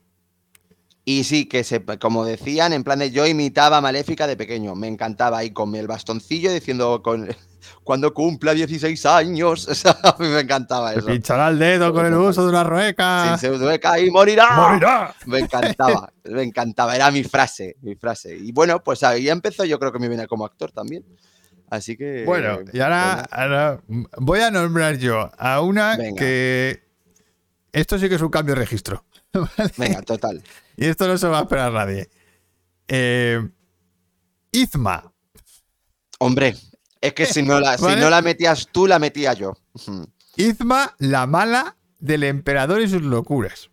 Y sí, que se, como decían, en plan de yo imitaba a Maléfica de pequeño, me encantaba ahí con el bastoncillo diciendo con (laughs) cuando cumpla 16 años. (laughs) O sea, a mí me encantaba eso. pinchará el dedo con el uso de una rueca. Sin pseudoeca y morirá. ¡Morirá! Me encantaba, me encantaba. Era mi frase, mi frase. Y bueno, pues ahí empezó yo creo que me viene como actor también. Así que... Bueno, y ahora, ahora voy a nombrar yo a una Venga. que. Esto sí que es un cambio de registro. (laughs) venga, total. Y esto no se va a esperar nadie. Eh, Izma. Hombre, es que si no, la, si no la metías tú, la metía yo. Izma, la mala del emperador y sus locuras.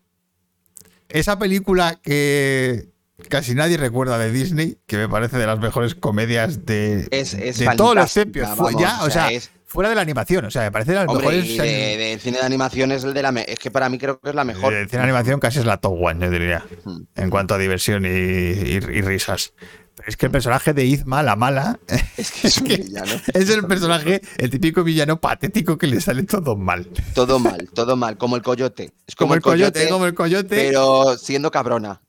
Esa película que casi nadie recuerda de Disney, que me parece de las mejores comedias de, Es- es de todos los tiempos. Ya, o sea, es- fuera de la animación. O sea, me parece de las Hombre, mejores. y de, de cine de animación es el de la... Es que para mí creo que es la mejor. de cine de animación casi es la top one, yo diría. Hmm. En cuanto a diversión y, y- y risas. Es que el personaje de Izma, la mala, (laughs) Es que es un que- villano. es el personaje, el típico villano patético que le sale todo mal. Todo mal, todo mal. Como el coyote. Es Como, el coyote, como el coyote. pero siendo cabrona.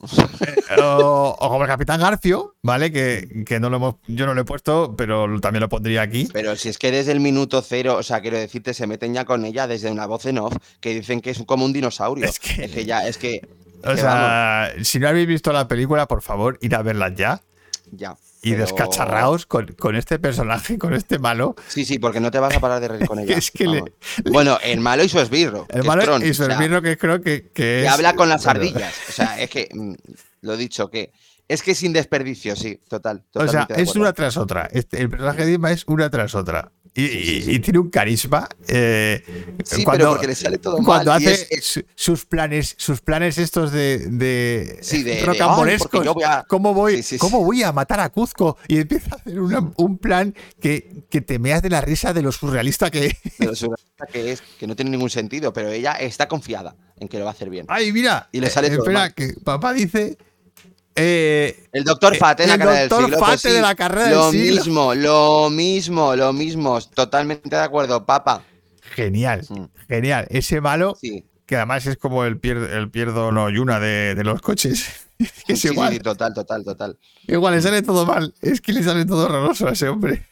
o, o como el Capitán Garfio, ¿vale? Que, que no lo hemos, yo no lo he puesto, pero también lo pondría aquí. Pero si es que desde el minuto cero, o sea, quiero decirte, se meten ya con ella desde una voz en off que dicen que es como un dinosaurio. Es que- ya, es que. O sea, si no habéis visto la película, por favor, ir a verla ya. Ya. Y pero- descacharraos con, con este personaje, con este malo. Sí, sí, porque no te vas a parar de reír con (laughs) ella. Es que le-. Bueno, el malo y su esbirro. El que es malo Tron, y su o sea, esbirro que creo que, que que es. habla con las bueno, ardillas. O sea, es que. mm, Lo he dicho, que. Es que sin desperdicio, sí, total. O sea, de es una tras otra. Este- el personaje de Isma es una tras otra. Y, y- y tiene un carisma. eh, Sí, cuando, pero porque le sale todo cuando mal. hace es- es- su- sus planes, sus planes estos de, de Sí, de- de, "Ay, rocambolescos. porque yo voy a-". ¿Cómo voy? Sí, sí, sí. ¿Cómo voy a matar a Cuzco? Y empieza a hacer una- un plan que, que te meas de la risa de lo surrealista que. de lo surrealista que es, que no tiene ningún sentido, pero ella está confiada en que lo va a hacer bien. Ay, mira. Y le sale eh, todo Espera, mal. que papá dice. Eh, El doctor Eh, Fate en la el carrera del siglo. pues Fate de la carrera lo del siglo. mismo, lo mismo, lo mismo. Totalmente de acuerdo, papa. genial, Mm. genial. Ese malo. Sí, que además es como el, pier, el pierdo no yuna de, de los coches. (laughs) es sí, igual. sí, total, total, total. Igual le sale todo mal. Es que le sale todo horroroso a ese hombre.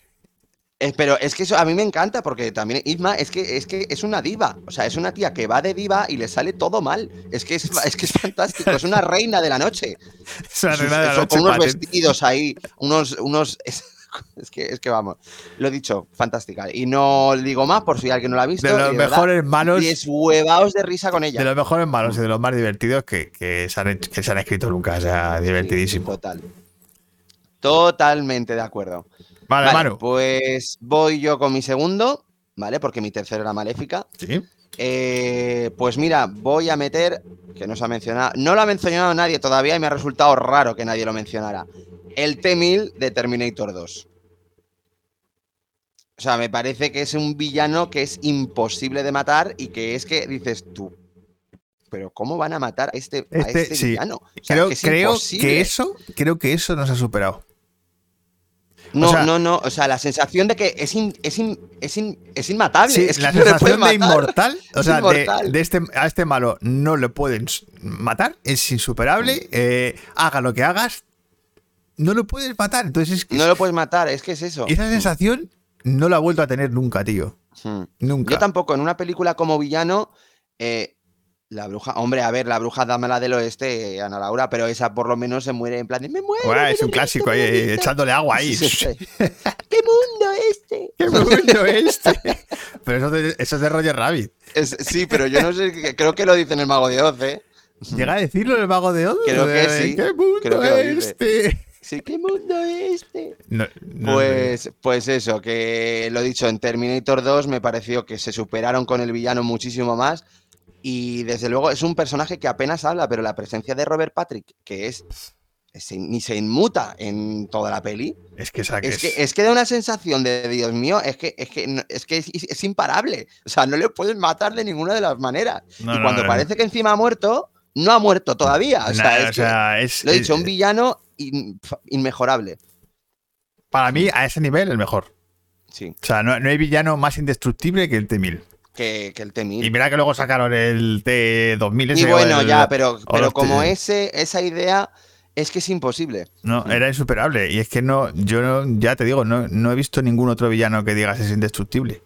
Pero es que eso a mí me encanta porque también Isma es que, es que es una diva. O sea, es una tía que va de diva y le sale todo mal. Es que es, es que es fantástico. Es una reina de la noche. Es una reina de la noche con unos vestidos ahí, unos, unos. Es, es que, es que vamos, lo he dicho, fantástica. Y no digo más por si alguien no la ha visto. De los y verdad, mejores malos. Deshuevaos de risa con ella. De los mejores malos y de los más divertidos que, que se, han, que se han escrito nunca. O sea, Sí, divertidísimo. total. Totalmente de acuerdo. Vale, Vale, Manu. pues voy yo con mi segundo, ¿vale? Porque mi tercero era maléfica. Sí. Eh, pues mira, voy a meter, que no se ha mencionado, no lo ha mencionado nadie todavía y me ha resultado raro que nadie lo mencionara. El T-1000 de Terminator 2. O sea, me parece que es un villano que es imposible de matar y que es que dices tú, pero ¿cómo van a matar a este, a Este, este sí. villano? O sea, Creo, que es creo que eso, creo que eso nos ha superado. No, o sea- no, no. O sea, la sensación de que es, in- es, in- es, in- es inmatable. Sí, es que la no sensación de inmortal, o sea, de, inmortal. de este, a este malo no le pueden matar, es insuperable, eh, haga lo que hagas, no lo puedes matar. Entonces, es que No lo puedes matar, es que es eso. esa sensación no la he vuelto a tener nunca, tío. Hmm. Nunca. Yo tampoco, en una película como villano, eh, la bruja, hombre, a ver, la bruja Dámela del Oeste, eh, Ana Laura, pero esa por lo menos se muere en plan de me muero. Es un clásico ahí, quito". echándole agua ahí. Sí, sí, sí. (laughs) ¡Qué mundo este! ¡Qué mundo este! Pero eso, de- eso es de Roger Rabbit. Es- sí, pero yo no sé, creo que lo dice en el Mago de Oz, ¿eh? ¿Llega a decirlo el mago de Oz? Creo que De- sí, ¿Qué mundo creo que este? Sí, ¿qué mundo este? No. Pues, pues eso, que lo dicho, en Terminator 2 me pareció que se superaron con el villano muchísimo más. Y desde luego es un personaje que apenas habla, pero la presencia de Robert Patrick, que es. se- ni se inmuta en toda la peli. es que Es que, es que da una sensación de Dios mío, es que es, que, es, que es, es imparable. O sea, no le pueden matar de ninguna de las maneras. No, y cuando no. parece que encima ha muerto, no ha muerto todavía. O sea, Nah, es o que- sea, es- lo he dicho, un villano in- inmejorable. para mí, a ese nivel, el mejor. Sí, O sea, no, no hay villano más indestructible que el T-1000. Que, que el T-1000. Y mira que luego sacaron el T2000 ese. Y bueno, el- ya, pero, pero como ese, esa idea Es que es imposible. No, era insuperable. Y es que no, yo no, ya te digo, no, no he visto ningún otro villano que digas es indestructible.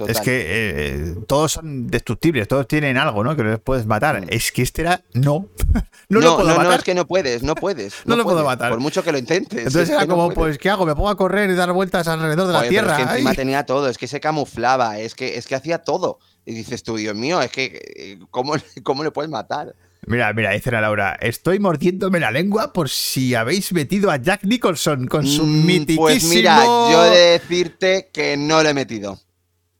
Total. Es que eh, todos son destructibles, todos tienen algo, ¿no? Que les puedes matar. Mm. Es que este era, no. no, (laughs) No, lo puedo no, no, matar. es que no puedes, no puedes. (laughs) No lo puedo matar. Por mucho que lo intentes. Entonces es era no como, pues, ¿qué hago? Me pongo a correr y dar vueltas alrededor de la tierra. Es que encima tenía todo, es que se camuflaba, es que, es que hacía todo. Y dices tú, Dios mío, es que, eh, ¿cómo, (laughs) cómo le puedes matar? Mira, mira, dice la Laura, estoy mordiéndome la lengua por si habéis metido a Jack Nicholson con su Mm, mitiquísimo... Pues mira, yo he de decirte que no lo he metido.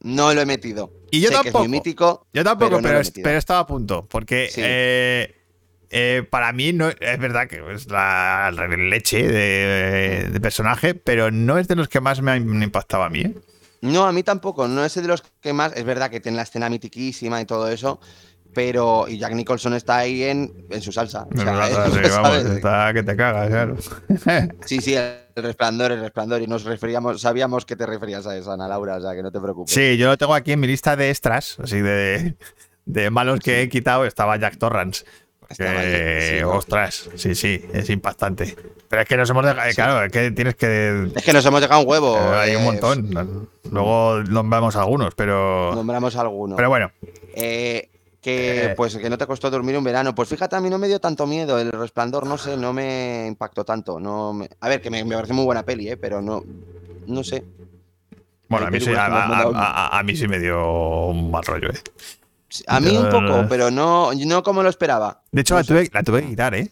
No lo he metido. Y yo Sé que es tampoco. muy mítico. Yo tampoco, pero no pero, metido. pero estaba a punto. Porque Sí. eh, eh, para mí no es verdad que es la leche de, de personaje, pero no es de los que más me han impactado a mí. ¿eh? No, a mí tampoco. No es de los que más. Es verdad que tiene la escena mitiquísima y todo eso. Pero. Y Jack Nicholson está ahí en, en su salsa. o sea, Sí, (laughs) ¿sabes? vamos, está que te cagas, claro. (laughs) Sí, sí, el resplandor, el resplandor. Y nos referíamos, sabíamos que te referías a esa, Ana Laura, o sea que no te preocupes. Sí, yo lo tengo aquí en mi lista de extras, así de, de malos que he quitado, estaba Jack Torrance. Sí, ¿no? ostras, sí, sí, es impactante. Pero es que nos hemos dejado, eh, claro, es que tienes que... Es que nos hemos dejado un huevo. eh, hay un montón. Luego nombramos algunos, pero... Nombramos alguno. Pero bueno, Eh, que Eh. pues que no te costó dormir un verano. Pues fíjate, a mí no me dio tanto miedo. El resplandor, no sé, no me impactó tanto. No me- A ver, que me, me parece muy buena peli, ¿eh? pero no. No sé. bueno, a mí, sí, a, mí sí me dio un mal rollo, ¿eh? A mí un poco, pero no, no como lo esperaba. De hecho, No la tuve, la tuve que quitar, ¿eh?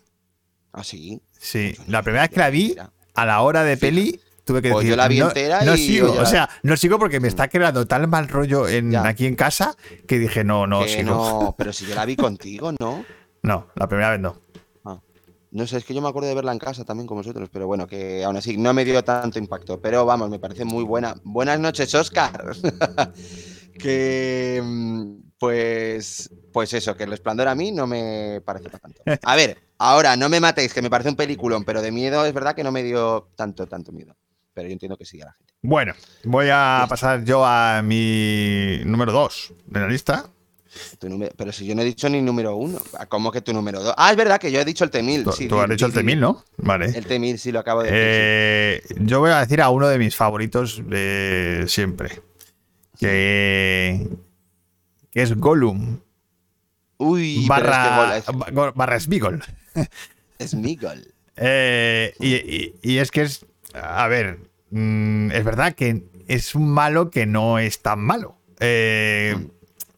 Ah, sí. Sí, la primera vez que la vi, a la hora de peli, tuve que Pues decir. yo la vi no, entera no y sigo, o sea, no sigo porque me está creando tal mal rollo en, Ya. aquí en casa que dije, no, no Que sigo. no, (laughs) pero si yo la vi contigo, ¿no? No, la primera vez no. Ah. No sé, es que yo me acuerdo de verla en casa también con vosotros, pero bueno, que aún así no me dio tanto impacto. Pero vamos, me parece muy buena. Buenas noches, Oscar. (laughs) que mm, pues, pues eso, que el resplandor a mí no me parece tanto. A ver, ahora no me matéis, que me parece un peliculón, pero de miedo es verdad que no me dio tanto, tanto miedo. Pero yo entiendo que sí a la gente. Bueno, voy a pasar yo a mi número 2 de la lista. Tu número- pero si yo no he dicho ni número uno, ¿cómo que tu número dos? Ah, es verdad que yo he dicho el T1000. Tú, sí, tú has dicho di- el di- T1000, ¿no? Vale. El T1000 sí lo acabo de decir. sí. Eh, yo voy a decir a uno de mis favoritos de siempre. Que, que es Gollum. Uy, barra, es que ba- barra Smigol. Gol- es mi gol. (laughs) Eh, y, y- y es que es. A ver, mm, es verdad que es un malo que no es tan malo. Eh,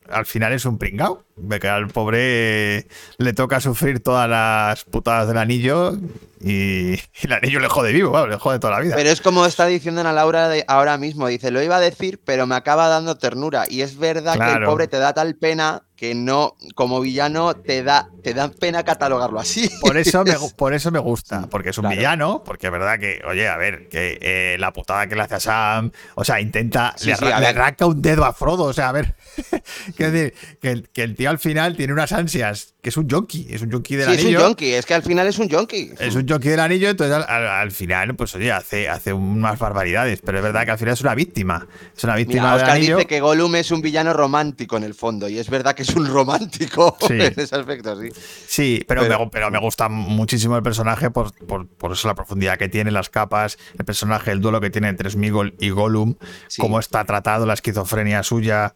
al final es un pringao. Ve que al pobre le toca sufrir todas las putadas del anillo y, y el anillo le jode vivo, le jode toda la vida. Pero es como está diciendo Ana Laura de ahora mismo. Dice, lo iba a decir, pero me acaba dando ternura. Y es verdad que el pobre te da tal pena que no, como villano, te da, te da pena catalogarlo así. Por eso, me, (laughs) por eso me gusta, porque es un Claro. villano, porque es verdad que, oye, a ver, que eh, la putada que le hace a Sam, o sea, intenta, Sí, le, sí, arranca un dedo a Frodo, o sea, a ver, (laughs) quiero decir, que el, que el tío al final tiene unas ansias, que es un junkie, es un junkie del Sí, es un anillo. yonki, es que al final es un yonki. Es un junkie del anillo, entonces al, al- al final, pues oye, hace, hace unas barbaridades, pero es verdad que al final es una víctima. Es una víctima Mira, del Oscar anillo. dice que Gollum es un villano romántico en el fondo, y es verdad que es un romántico (laughs) Sí. en ese aspecto, sí. Sí, pero, Pero- me, gu- pero me gusta muchísimo el personaje por, por, por eso la profundidad que tiene, las capas, el personaje, el duelo que tiene entre Smigol y Gollum, Sí. cómo está tratado, la esquizofrenia suya.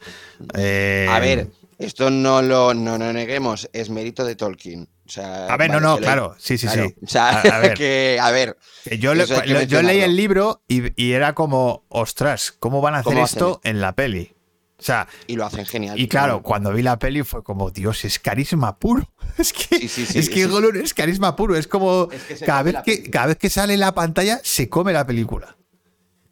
eh, A ver, esto no lo no, no neguemos, es mérito de Tolkien. O sea, A ver, no, vale, no, claro, sí, sí, claro, sí. O sea, A- a ver. (laughs) que, a ver, yo, le- leí el libro y, y era como, ostras, ¿cómo van a hacer ¿Cómo hacen esto en la peli? O sea, y lo hacen genial. y claro, cuando vi la peli fue como, Dios, es carisma puro. (laughs) Es que, Sí, sí, sí, es que. Gollum es carisma puro. Es como Es que se cada, vez la que, cada vez que sale en la pantalla se come la película.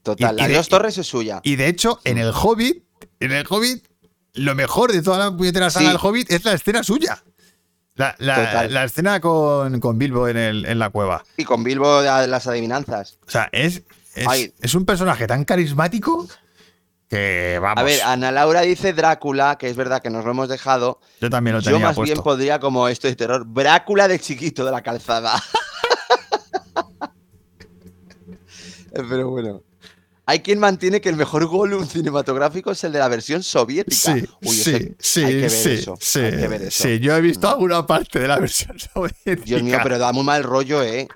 Total, y de- dos torres es suya. Y de hecho, en el Hobbit, en el Hobbit, lo mejor de toda la puñetera saga Sí. del Hobbit es la escena suya. La, la- escena con, con Bilbo en, el- en la cueva. Y con Bilbo las adivinanzas. O sea, es, es, es un personaje tan carismático que vamos. A ver, Ana Laura dice Drácula, que es verdad que nos lo hemos dejado. yo también lo Yo tenía más puesto. bien podría como esto de terror. Drácula de chiquito de la calzada. (laughs) Pero bueno. Hay quien mantiene que el mejor Gollum cinematográfico es el de la versión soviética. Sí, Uy, sí, ese- sí, hay que ver sí, eso. sí, hay que ver eso. sí, yo he visto alguna parte de la versión (laughs) soviética. Dios mío, pero da muy mal rollo, ¿eh?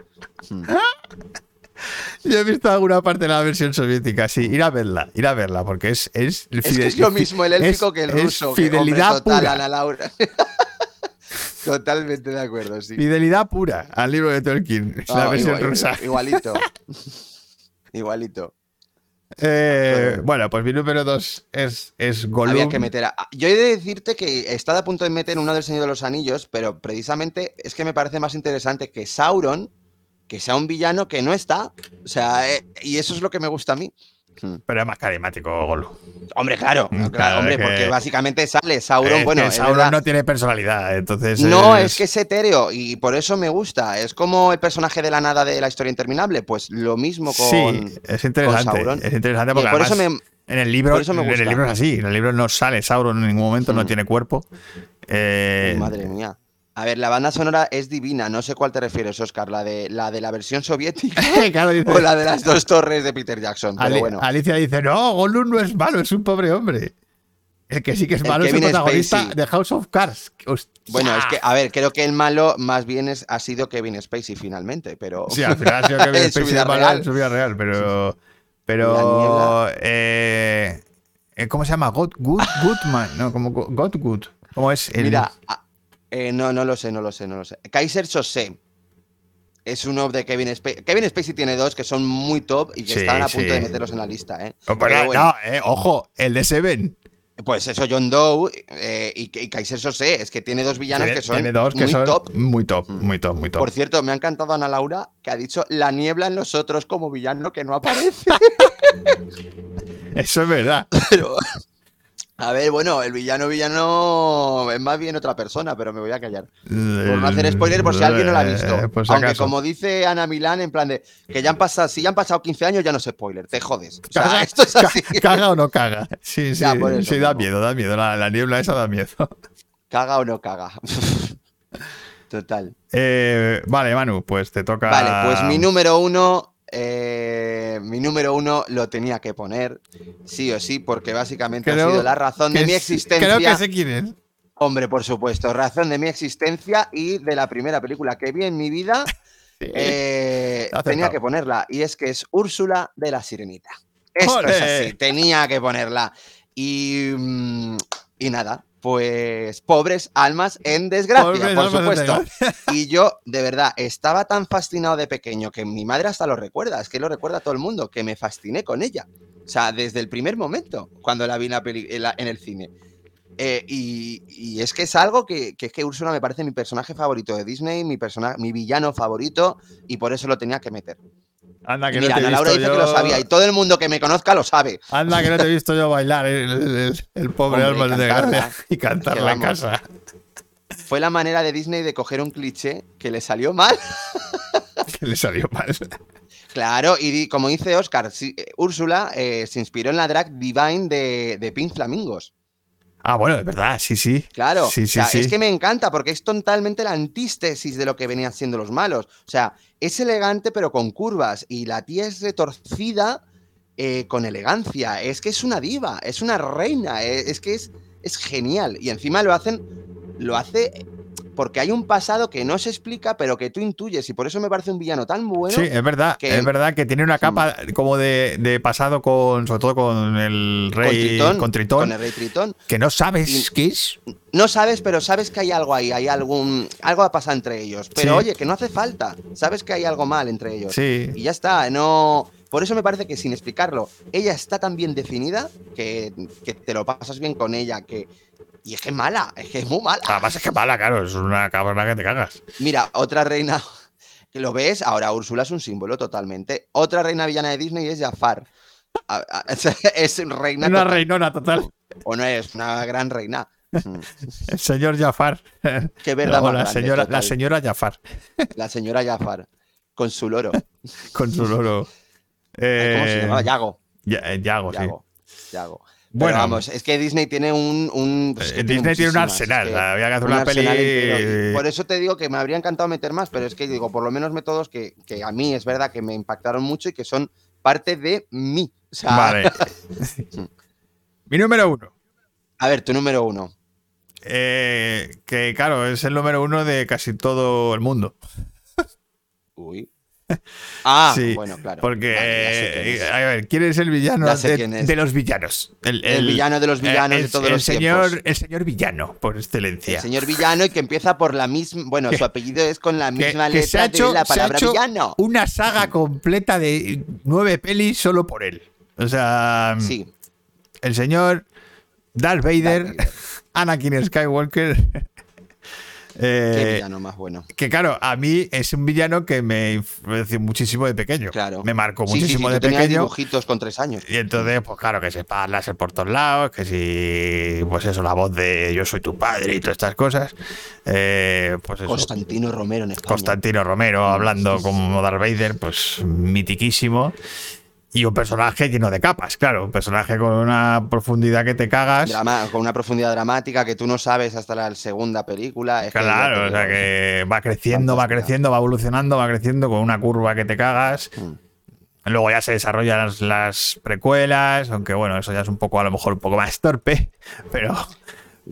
Hmm. (laughs) Yo he visto alguna parte de la versión soviética, sí, ir a verla, ir a verla, porque es... Es, Es que es lo mismo el élfico es- que el es ruso. que, hombre, fidelidad total, pura. Ana Laura. (laughs) Totalmente de acuerdo, sí. Fidelidad pura al libro de Tolkien, la Ah, versión igual- rusa. Igualito. Igualito. Eh, bueno, pues mi número dos es, es Gollum. Había que meter a... Yo he de decirte que estaba a punto de meter uno del Señor de los Anillos, pero precisamente es que me parece más interesante que Sauron, que sea un villano que no está. O sea, eh, y eso es lo que me gusta a mí. Hmm. Pero es más carismático Gollum. Hombre, claro, Mm, claro, claro, hombre, que- porque básicamente sale Sauron, Es bueno, Sauron verdad- no tiene personalidad, entonces... No, es que es etéreo y por eso me gusta. Es como el personaje de la nada de la historia interminable, pues lo mismo con... Sí, es interesante. Sauron. Es interesante porque por eso además me... en el libro, eso me en el libro es así. En el libro no sale Sauron en ningún momento, no Mm. tiene cuerpo. Eh, Madre mía. A ver, la banda sonora es divina. No sé cuál te refieres, Oscar. ¿La de la, de la versión soviética (laughs) claro, dice- o la de las dos torres de Peter Jackson? Pero Ali- bueno. Alicia dice, no, Gollum no es malo, es un pobre hombre. El que sí que es El malo es el protagonista Spacey. de House of Cards. Hostia. Bueno, es que, a ver, creo que el malo más bien es, ha sido Kevin Spacey finalmente, pero... Sí, al final ha sido Kevin (laughs) Spacey de malo en su vida real, pero... Pero... eh, eh, ¿Cómo se llama? God, Good, Goodman, ¿no? Como Go- God Good. ¿Cómo es? el- Mira, a- eh, no, no lo sé, no lo sé, no lo sé. Kaiser Sose es uno de Kevin Spacey. Kevin Spacey tiene dos que son muy top y que Sí, están a punto sí. de meterlos en la lista, ¿eh? Pero Pero bueno, no, eh, ojo, el de Seven. Pues eso, John Doe eh, y, y Kaiser Sose, es que tiene dos villanos Tiene, que son tiene dos que muy son top. muy top, Mm. muy top, muy top. Por cierto, me ha encantado Ana Laura, que ha dicho la niebla en los otros como villano que no aparece. (laughs) Eso es verdad. (laughs) Pero, a ver, bueno, el villano villano es más bien otra persona, pero me voy a callar. Por no hacer spoiler por si alguien no la ha visto. Eh, Aunque acaso. como dice Ana Milán, en plan de que ya han pasado, si ya han pasado 15 años, ya no es spoiler, te jodes. O sea, Caga- esto es así. ca- ¿Caga o no caga? Sí, sí, Ya, por eso sí, da miedo, da miedo. La, la niebla esa da miedo. Caga o no caga. (laughs) Total. Eh, vale, Manu, pues te toca. Vale, pues mi número uno. Eh, mi número uno lo tenía que poner, sí o sí, porque básicamente Creo ha sido la razón de mi existencia. Creo que sé quién es. Hombre, por supuesto, razón de mi existencia y de la primera película que vi en mi vida, (laughs) eh, tenía que ponerla. Y es que es Úrsula de la Sirenita. Esto es así, tenía que ponerla. Y, mm, y nada, pues pobres almas en desgracia, Pobres por supuesto. Y yo, de verdad, estaba tan fascinado de pequeño que mi madre hasta lo recuerda, es que lo recuerda todo el mundo, que me fasciné con ella. O sea, desde el primer momento, cuando la vi en, la peli- en la- en el cine. Eh, y, y es que es algo que, que es que Úrsula me parece mi personaje favorito de Disney, mi, persona, mi villano favorito, y por eso lo tenía que meter. Anda, que Mira, no te he Ana Laura visto dice que lo sabía, y todo el mundo que me conozca lo sabe. Anda, que no te he visto yo bailar el, el- el- pobre Hombre, alma de gracia y cantarla en vamos. casa. Fue la manera de Disney de coger un cliché que le salió mal. (laughs) Que le salió mal. Claro, y como dice Oscar, sí, eh, Úrsula eh, se inspiró en la drag Divine de, de Pink Flamingos. Ah, bueno, de verdad, sí, sí. Claro, Sí, o sí, sea, sí. es que me encanta porque es totalmente la antítesis de lo que venían siendo los malos. O sea, es elegante pero con curvas y la tía es retorcida eh, con elegancia. Es que es una diva, es una reina, eh, es que es, es genial. Y encima lo hacen, lo hace porque hay un pasado que no se explica pero que tú intuyes y por eso me parece un villano tan bueno. sí, es verdad, que- es verdad que tiene una capa como de, de pasado con, sobre todo con el con rey, Tritón, con Tritón, con el rey Tritón. que no sabes Y- qué es. No sabes, pero sabes que hay algo ahí, hay algún algo ha pasado entre ellos. Pero Sí. oye, que no hace falta. Sabes que hay algo mal entre ellos. Sí. Y ya está, no. Por eso me parece que sin explicarlo, ella está tan bien definida que, que te lo pasas bien con ella, que. Y es que es mala, es que es muy mala. Además es que mala, claro, es una cabrona que te cagas. Mira, otra reina. (laughs) Que lo ves, ahora Úrsula es un símbolo totalmente. Otra reina villana de Disney es Jafar. (laughs) Es reina. Una total- reinona total. O no es una gran reina. El señor Jafar. Qué verdad O más la grande, señora, la señora Jafar, La señora Jafar. Con su loro. (laughs) con su loro. ¿Cómo se Eh, llamaba? Yago. Ya- eh, Yago, sí. Yago. Bueno. Vamos, es que Disney tiene un. un- pues que Eh, Disney tiene un arsenal. es que había que hacer un una peli. entero. Y Por eso te digo que me habría encantado meter más, pero es que digo, por lo menos métodos que, que a mí es verdad que me impactaron mucho y que son parte de mí. O sea, Vale. (laughs) Mi número uno. a ver, tu número uno. eh, que claro, es el número uno de casi todo el mundo. Uy. (laughs) Ah, Sí, bueno, claro. Porque, Vale, eh, a ver, ¿quién es el villano de, quién es. de los villanos? El villano de los villanos el, de todos los señor, tiempos. El señor villano, por excelencia. El señor villano y que empieza por la misma. Bueno, Que- su apellido es con la Que- misma que letra hecho, de la se ha palabra hecho villano. una saga completa de nueve pelis solo por él. O sea, Sí. el señor Darth Vader, Darth Vader. (laughs) Anakin Skywalker. Eh, Qué villano más bueno. que claro, a mí es un villano que me influenció muchísimo de pequeño. Claro. Me marcó Sí, sí, muchísimo sí, de tú tenías pequeño. dibujitos con tres años. Y entonces, pues claro, que sepa láser por todos lados, que si, pues eso, la voz de yo soy tu padre y todas estas cosas. Eh, pues eso. Constantino Romero en España. Constantino Romero hablando sí, sí. como Darth Vader, pues mitiquísimo. Y un personaje lleno de capas, claro, un personaje con una profundidad que te cagas. Drama- con una profundidad dramática que tú no sabes hasta la segunda película. Es Claro, o sea que va creciendo, va creciendo, va evolucionando, va creciendo con una curva que te cagas. Mm. Luego ya se desarrollan las, las precuelas, aunque bueno, eso ya es un poco, a lo mejor, un poco más torpe, pero,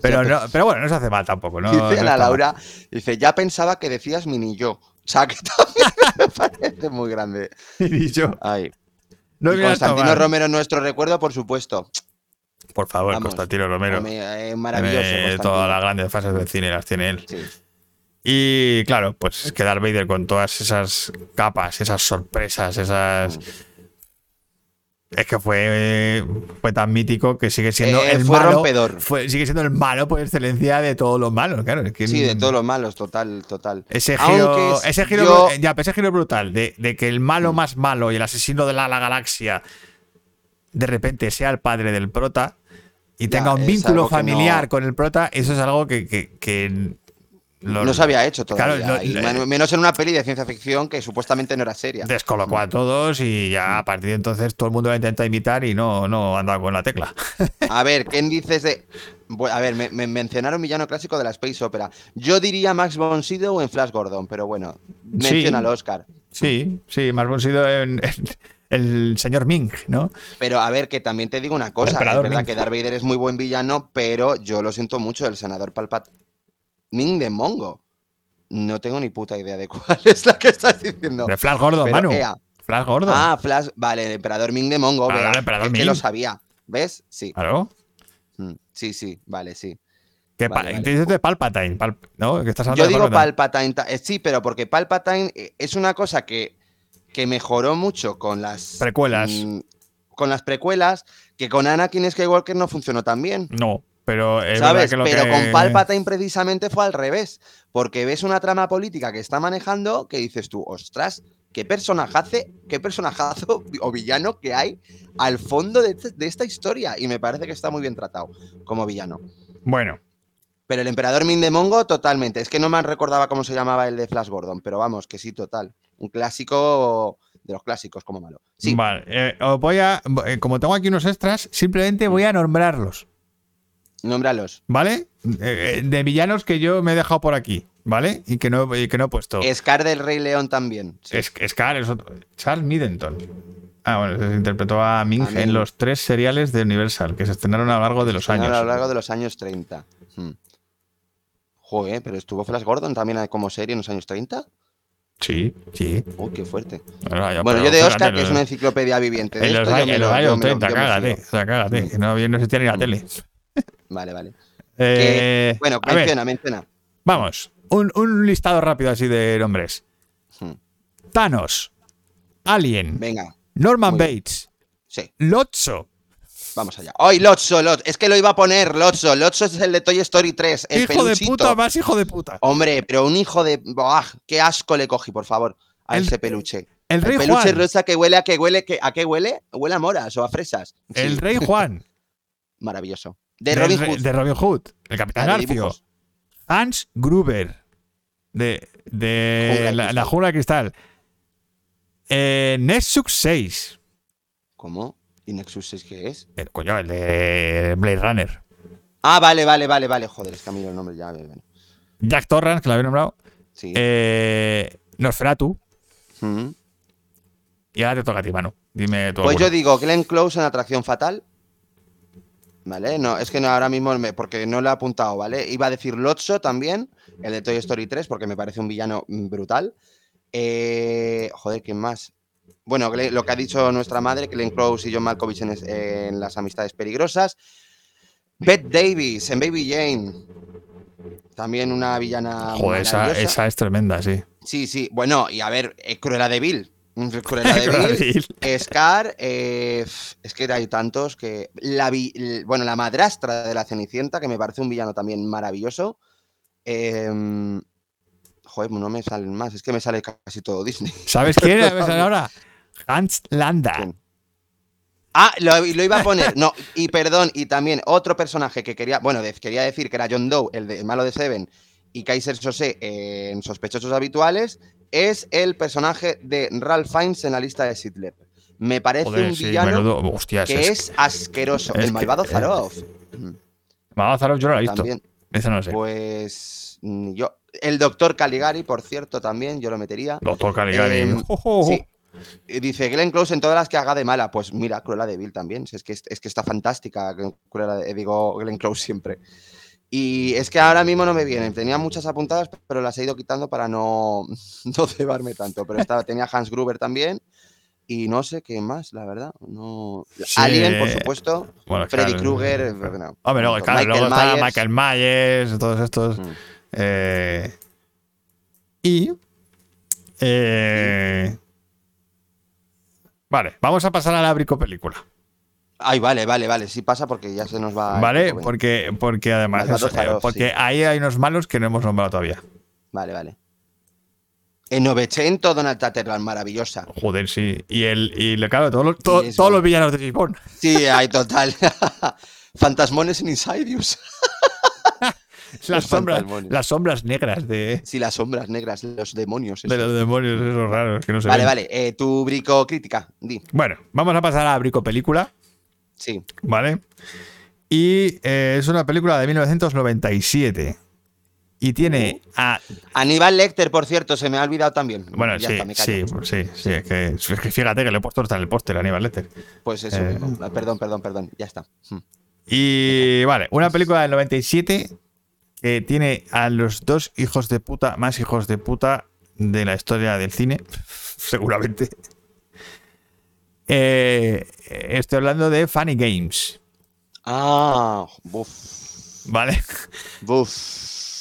pero, no, pero bueno, no se hace mal tampoco, ¿no? Dice No la mal. Laura, dice, ya pensaba que decías mini yo. O sea, que (laughs) también me parece muy grande. Y yo, Ay. No Y Constantino. Romero, nuestro recuerdo, por supuesto. Por favor, Vamos. Constantino Romero. Eh, maravilloso. Constantino. todas las grandes fases del cine las tiene él. Sí. Y claro, pues es que Darth Vader con todas esas capas, esas sorpresas, esas. Es que fue, fue tan mítico que sigue siendo Eh, el fue malo. rompedor. fue- sigue siendo el malo por excelencia de todos los malos, claro. es que Sí, de todos los malos, total, total. Ese giro, Aunque ese giro, yo- ya, ese giro brutal de, de que el malo más malo y el asesino de la, la galaxia de repente sea el padre del prota y Ya, tenga un es vínculo familiar no- con el prota, eso es algo que, que- que no se había hecho Claro, todavía. y menos en una peli de ciencia ficción que supuestamente no era seria. descolocó a todos y ya a partir de entonces todo el mundo lo intenta imitar y no, no anda con la tecla. A ver, ¿quién dices de.? A ver, me, me mencionaron villano clásico de la Space Opera. Yo diría Max von Sydow en Flash Gordon, pero bueno, menciona al Oscar. Sí, sí, más bon sido en, en el señor Ming, ¿no? Pero a ver, que también te digo una cosa. Es verdad que Darth Vader es muy buen villano, pero yo lo siento mucho, el senador Palpat Ming de Mongo. No tengo ni puta idea de (laughs) cuál es la que estás diciendo. De Flash Gordo, Pero, Manu. ea. Flash Gordo. Ah, Flash. Vale, el emperador Ming de Mongo. Claro, el emperador es que Ming. lo sabía. ¿Ves? Sí. Claro. Mm, Sí, sí, vale, sí. Que Vale, vale. dices de Palpatine, Pal- ¿no? Que estás hablando Yo de digo Palpatine. Palpatine. ta- eh, Sí, pero porque Palpatine eh, es una cosa que, que mejoró mucho con las Precuelas. mm, con las precuelas, que con Anakin Skywalker no funcionó tan bien. No, pero es ¿Sabes? que lo Pero que... con Palpatine precisamente fue al revés. Porque ves una trama política que está manejando que dices tú, ostras, qué personajazo, qué personajazo (laughs) o villano que hay al fondo de, este- de esta historia. Y me parece que está muy bien tratado como villano. Bueno, Pero el emperador Min de Mongo, totalmente. Es que no me recordaba cómo se llamaba el de Flash Gordon, pero vamos, que sí, total. Un clásico de los clásicos, como malo. Sí, vale. eh, os voy a... eh, Como tengo aquí unos extras, simplemente voy a nombrarlos, nómbralos. ¿vale? Eh, eh, de villanos que yo me he dejado por aquí, ¿vale? Y que no, y que no he puesto. Scar del Rey León también. sí. Es, Scar es otro. Charles Middleton. Ah, bueno, se interpretó a Ming A Ming. en los tres seriales de Universal que se estrenaron a lo largo de los A años. lo largo de los años 30. Hmm. Joder, pero estuvo Flash Gordon también como serie en los años 30. Sí, sí. Uy, qué fuerte. Bueno, yo de Oscar, que es una enciclopedia viviente. De En los, esto, años- me en lo- los yo años me lo- 30, yo me cágate. O sea, cágate. que no, no existía ni la tele. Vale, vale. Eh, Bueno, menciona, menciona. vamos. Un, un listado rápido así de nombres. Hmm. Thanos. Alien. Venga, Norman. Bates. sí, Lotso. vamos allá. ¡Ay, Lotso! Lot- Es que lo iba a poner, Lotso. Lotso es el de Toy Story 3. El hijo de puta, más hijo de puta. Hombre, pero un hijo de. ¡Buah! ¡Qué asco le cogí, por favor! A El- ese peluche. El rey peluche Juan. rosa que huele a que huele. Que, ¿A qué huele? Huele a moras o a fresas. Sí, El rey Juan. (laughs) Maravilloso. De Robin Hood. de Robin Hood. El capitán Ah, Garfio. Hans Gruber. De, de la, la Jungla de Cristal. Eh, Nexus 6. ¿Cómo? ¿Y Nexus 6 qué es? El, coño, el de Blade Runner. Ah, vale, vale, vale, vale. Joder, es que a mí el nombre ya. Bueno. Jack Torrance, que lo había nombrado. Sí. Eh, Nosferatu. Mm. Y ahora te toca a ti, mano. Dime tú. Pues yo digo Glenn Close en Atracción Fatal. ¿Vale? No, es que no, ahora mismo, me- porque no lo he apuntado, ¿vale? Iba a decir Lotso también, el de Toy Story 3, porque me parece un villano mm, brutal. Eh, joder, ¿quién más? Bueno, lo que ha dicho nuestra madre, Glenn Close y John Malkovich en, es- en Las Amistades Peligrosas. Bette Davis en Baby Jane. También una villana. Joder, esa, esa es tremenda, sí. Sí, sí. Bueno, y a ver, eh, Cruella de Vil. Cruella de Vil. Scar, eh, es que hay tantos que. La bueno, la madrastra de la Cenicienta, que me parece un villano también maravilloso. Em, joder, no me salen más, es que me sale casi todo Disney. ¿Sabes quién (laughs) es ahora? Hans Landa. ¿Quién? Ah, lo, lo iba a poner. No, y perdón, y también otro personaje que quería. Bueno, quería decir que era John Doe, el, de, el malo de Seven, y Kaiser Sose en Sospechosos Habituales, es el personaje de Ralph Fiennes en la lista de Sidler. Me parece Joder, un sí, villano menudo. Hostias, que es, es asqueroso. es el que- malvado eh, Zarov. Mamá Zarov, yo no la he visto. Esa no sé. Pues yo. El doctor Caligari, por cierto, también yo lo metería. Doctor Caligari. Em. (laughs) Sí. Dice Glenn Close en todas las que haga de mala. Pues mira, Cruella de Vil también. Es que, es que está fantástica. Cruella de- digo Glenn Close siempre. Y es que ahora mismo no me vienen. Tenía muchas apuntadas, pero las he ido quitando para no, (laughs) no cebarme tanto. Pero estaba, tenía Hans Gruber también. Y no sé qué más, la verdad. No... Sí. Alien, por supuesto. Bueno, Freddy claro. Krueger. no. Hombre, luego, claro, Michael luego está Myers. Michael Myers, todos estos. Mm. eh, y. eh, vale, vamos a pasar a la brico película. Ay, vale, vale, vale. Sí pasa porque ya se nos va. ¿Vale? Porque, porque además. Es- eh, porque sí. ahí hay unos malos que no hemos nombrado todavía. Vale, vale. En 900, Donald Sutherland, maravillosa. Joder, sí. Y el. Y le- claro, todos los, todos los villanos de Bond. Sí, hay total. (laughs) Fantasmones en Insidious. (laughs) Las sombras, las sombras negras de, Sí, las sombras negras, los demonios. de los demonios, esos raros que no se Vale, ven. vale. eh, tu brico crítica, di. Bueno, vamos a pasar a brico película. Sí. ¿Vale? Y eh, es una película de 1997. Y tiene a. Aníbal Lecter, por cierto, se me ha olvidado también. Bueno, Ya sí, está, me sí, sí, sí. Es que, es que fíjate que le he puesto hasta en el póster Aníbal Lecter. Pues eso Eh. Perdón, perdón, perdón. Ya está. Mm. Y vale, una película del 97 que tiene a los dos hijos de puta, más hijos de puta de la historia del cine, (laughs) seguramente. Eh, estoy hablando de Funny Games, Ah, buf. ¿vale? Buf.